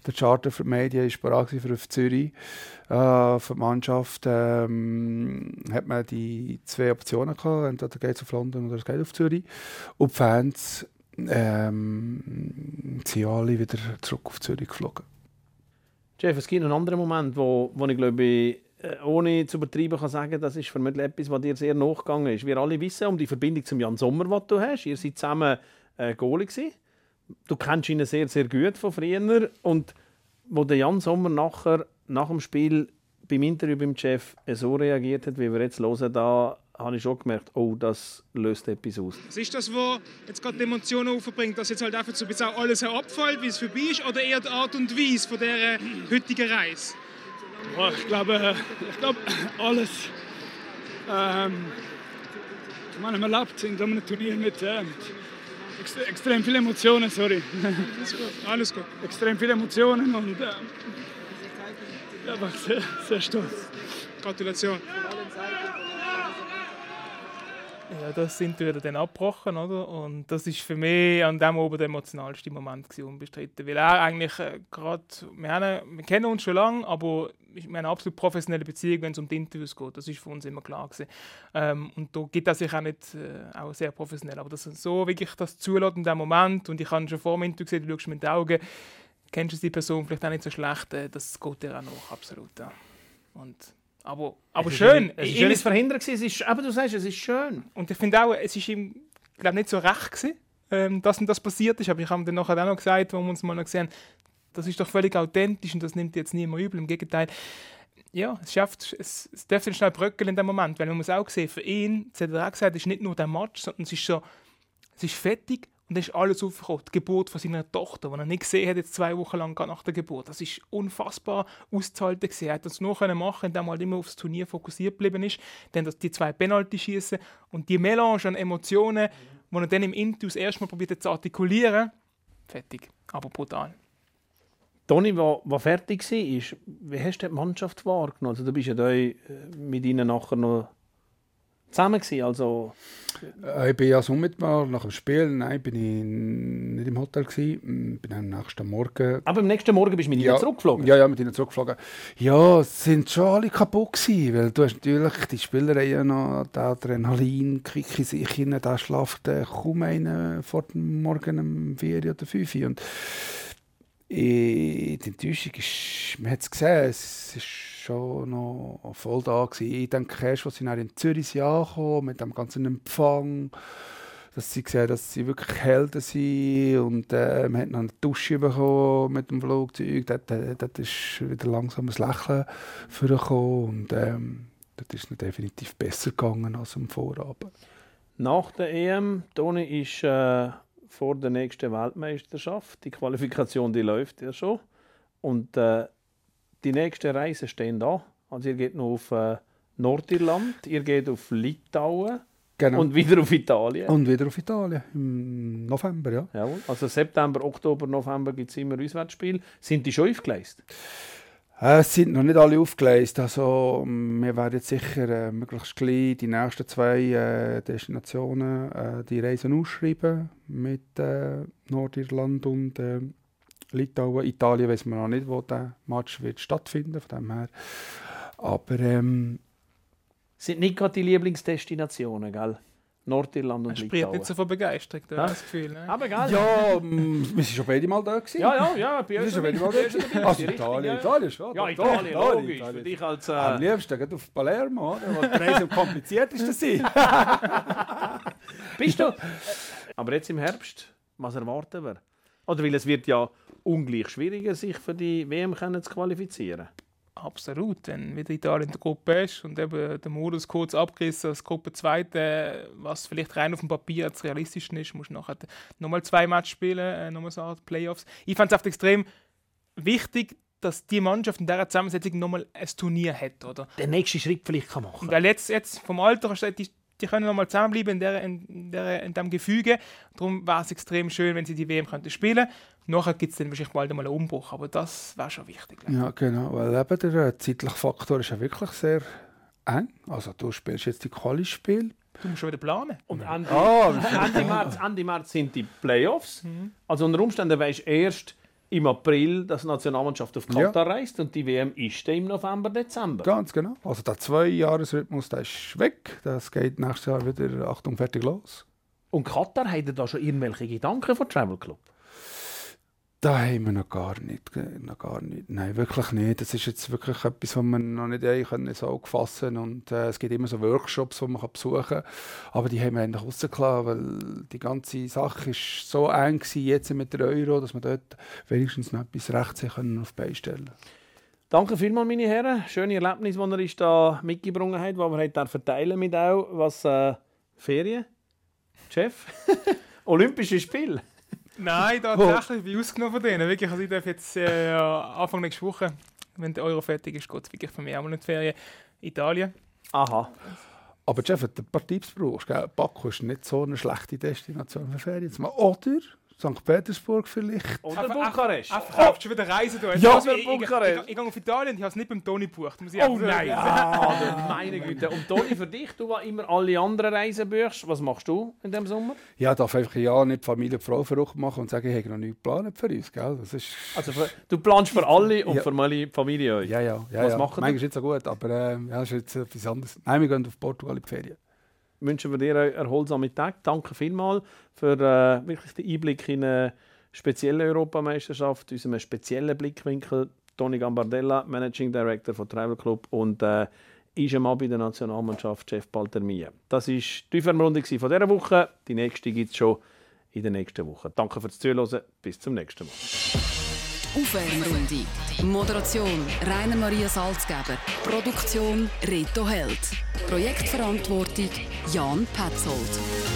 Der Charter für die Medien war bereit für Zürich. Äh, für die Mannschaft ähm, hat man die zwei Optionen gehabt. Entweder geht es auf London oder es geht auf Zürich. Und die Fans ähm, sind alle wieder zurück auf Zürich geflogen. Jeff, es gibt einen anderen Moment, wo, wo ich glaube, ich, ohne zu übertreiben kann sagen, das ist vermutlich etwas, was dir sehr nachgegangen ist. Wir alle wissen um die Verbindung zum Jan Sommer, die du hast. Ihr seid zusammen äh, Goalie. Du kennst ihn sehr, sehr gut von früher. Und wo der Jan Sommer nachher, nach dem Spiel beim Interview beim Chef so reagiert hat, wie wir jetzt hören, da habe ich schon gemerkt, oh, das löst etwas aus. Was ist das, was jetzt gerade die Emotionen aufbringt, dass jetzt halt einfach so ein bisschen alles abfällt, wie es vorbei ist, oder eher die Art und Weise von dieser heutigen Reise? Boah, ich glaube, ich glaube alles. Ähm, man lebt in so einem Turnier mit äh, ex extrem vielen Emotionen, sorry. Alles gut, alles gut. extrem viele Emotionen und ja, war sehr, sehr stolz. Gratulation. Ja, das sind wir dann abgebrochen, oder? Und das ist für mich an dem oben der emotionalste Moment gewesen, unbestritten. Weil er eigentlich äh, gerade, wir, wir kennen uns schon lange, aber wir haben eine absolut professionelle Beziehung, wenn es um die Interviews geht. Das ist für uns immer klar gewesen. Ähm, und da gibt er sich auch nicht äh, auch sehr professionell. Aber dass er so wirklich das zulässt in dem Moment, und ich habe schon vor dem Interview gesehen, du schaust mir in die Augen, kennst du die Person vielleicht auch nicht so schlecht, äh, das geht dir auch noch, absolut. Ja. Und, aber aber Es ist schön. ein- Es ist ihm schön, ist- es verhindert gewesen. Es ist, aber du sagst, es ist schön. Und ich finde auch, es ist ihm glaub, nicht so recht gewesen, ähm, dass ihm das passiert ist. Aber ich habe ihm dann nachher auch noch gesagt, wo wir uns mal noch gesehen haben, das ist doch völlig authentisch und das nimmt jetzt niemand übel. Im Gegenteil, ja, es schafft, es, es darf dann schnell bröckeln in dem Moment, weil man muss auch sehen, für ihn, das hat er auch gesagt, es ist nicht nur der Match, sondern es ist so, es ist fertig und dann ist alles aufgekommen. Die Geburt von seiner Tochter, die er nicht gesehen hat, jetzt zwei Wochen lang nach der Geburt. Das ist unfassbar auszuhalten gewesen. Er hat das nur machen, indem er halt immer aufs Turnier fokussiert geblieben ist. Dann die zwei Penalty schießen und die Melange an Emotionen, die er dann im Intus erstmal probiert zu artikulieren, fertig, aber brutal. Toni, was fertig war, wie hast du die Mannschaft wahrgenommen? Also, du bist ja da äh, mit ihnen nachher noch zusammen gewesen, also Äh, Ich bin ja unmittelbar nach dem Spiel, nein, bin ich nicht im Hotel gewesen, bin am nächsten Morgen Aber am nächsten Morgen bist du mit ihnen zurückgeflogen. Ja, ja, mit ihnen zurückgeflogen. Ja, es sind schon alle kaputt gewesen, weil du hast natürlich die Spieler ja noch den Adrenalin kick in sich hinein, da schlaft äh, kaum einer vor dem Morgen um 4 oder 5 Uhr. Und äh, die Enttäuschung ist, man hat es gesehen, es ist schon noch voll da gewesen. Ich denke erst, als sie dann in Zürich angekommen, mit dem ganzen Empfang, dass sie sehen, dass sie wirklich Helden sind und äh, man hat noch eine Dusche bekommen mit dem Flugzeug. Dort, äh, dort ist wieder langsam ein Lächeln vorgekommen und ähm, dort ist es definitiv besser gegangen als am Vorabend. Nach der EM, Toni, ist äh, vor der nächsten Weltmeisterschaft. Die Qualifikation die läuft ja schon. Und äh, die nächsten Reisen stehen da. Also ihr geht noch auf äh, Nordirland, ihr geht auf Litauen Genau. und wieder auf Italien. Und wieder auf Italien im November, ja. Jawohl. Also September, Oktober, November gibt es immer Auswärtsspiele. Sind die schon aufgeleistet? Äh, Es sind noch nicht alle aufgeleistet. Also, wir werden jetzt sicher äh, möglichst gleich die nächsten zwei äh, Destinationen äh, die Reisen ausschreiben mit äh, Nordirland und äh, Litauen. Italien wissen wir noch nicht, wo der Match wird stattfinden. Von dem her. Aber ähm, Sind nicht gerade die Lieblingsdestinationen, gell? Nordirland Er und spricht Litauen. nicht so von Begeisterung, da das Gefühl. Ne? Aber gell? ja, ähm, wir sind schon beide mal da gewesen. ja, ja, ja. Bei Wir uns sind schon beide mal da gewesen. Also Italien, ja. Italien schon. Ja, doch, Italien, doch, logisch. Für Italien. dich als... Am Äh, liebsten geht auf Palermo, oder? wo die Reise am kompliziertesten sind. bist du? Aber jetzt im Herbst, was erwarten wir? Oder weil es wird ja ungleich schwieriger, sich für die WM können zu qualifizieren. Absolut, wenn wieder Italien in der Gruppe ist und eben der Modus kurz abgerissen als Gruppe 2, was vielleicht rein auf dem Papier als realistisch ist, musst du nachher nochmal zwei Matches spielen, äh, nochmal so Art Playoffs. Ich fand es extrem wichtig, dass die Mannschaft in dieser Zusammensetzung nochmal ein Turnier hat, oder? Den nächsten Schritt vielleicht kann machen. Weil jetzt, jetzt vom Alter her, die, die können nochmal zusammenbleiben in, der, in, der, in diesem Gefüge. Darum wäre es extrem schön, wenn sie die WM könnten spielen Nachher gibt es dann wahrscheinlich bald einmal einen Umbruch, aber das wäre schon wichtig. Ja, genau. Weil eben der äh, zeitliche Faktor ist ja wirklich sehr eng. Also du spielst jetzt die Quali-Spiel. Du musst schon wieder planen. Und Ende, Ah, Ende, März, Ende März sind die Playoffs. Also unter Umständen weisst du erst im April, dass die Nationalmannschaft auf Katar reist und die WM ist dann im November, Dezember. Ganz genau. Also der Zwei-Jahres-Rhythmus ist weg. Das geht nächstes Jahr wieder, Achtung, fertig los. Und Katar hat da schon irgendwelche Gedanken von Travel Club? Da haben wir noch gar nicht. Noch gar nicht. Nein, wirklich nicht. Das ist jetzt wirklich etwas, was man noch nicht ins Auge fassen Und äh, es gibt immer so Workshops, die man kann besuchen kann. Aber die haben wir eigentlich rausgelassen, weil die ganze Sache ist so eng gewesen, jetzt mit der Euro, dass wir dort wenigstens noch etwas rechtzeitig können auf die Beine stellen Danke vielmals, meine Herren. Schöne Erlebnis, die ihr uns da mitgebracht habt, die wir heute verteilen mit auch. Was äh, Ferien? Chef? Olympische Spiele? Nein, tatsächlich, ich bin ausgenommen von denen. Wirklich, also ich darf jetzt äh, Anfang nächste Woche, wenn der Euro fertig ist, geht es wirklich von mir auch mal in die Ferien. Italien. Aha. Aber Jeff, wenn du ein paar Tipps brauchst, gell? Baku ist nicht so eine schlechte Destination für Ferien. zu machen. Oder St. Petersburg vielleicht. Oder Einfach- Bukarest? Er verkauft schon wieder Reisen. Du. Ja, ich, ich, ich, Bukarest. ich, ich gehe auf Italien und ich habe es nicht beim Toni gebucht. Muss ich Oh einfach nein! Ah, meine Güte. Und Toni, für dich, du, der immer alle anderen Reisen buchst, was machst du in diesem Sommer? Ja, darf einfach ja nicht Familie und Frau verrückt machen und sagen, ich habe noch nichts geplant für uns. Gell? Das ist, Also für, du planst für alle und Ja. für meine Familie euch. ja, ja. ja Was ja. machen Manchmal ist es nicht so gut, aber ähm, ja, ist jetzt etwas anderes. Nein, wir gehen auf Portugal in die Ferien. Wünschen wir dir einen erholsamen Tag. Danke vielmals für äh, wirklich den Einblick in eine speziellen Europameisterschaft, unserem speziellen Blickwinkel. Toni Gambardella, Managing Director von Travel Club und äh, ist am Abend der Nationalmannschaft Chef Baltermia. Das war die Aufwärmrunde von dieser Woche. Die nächste gibt es schon in der nächsten Woche. Danke fürs Zuhören. Bis zum nächsten Mal. Aufwärmrunde. Moderation Rainer Maria Salzgeber. Produktion Reto Held. Projektverantwortung Jan Petzold.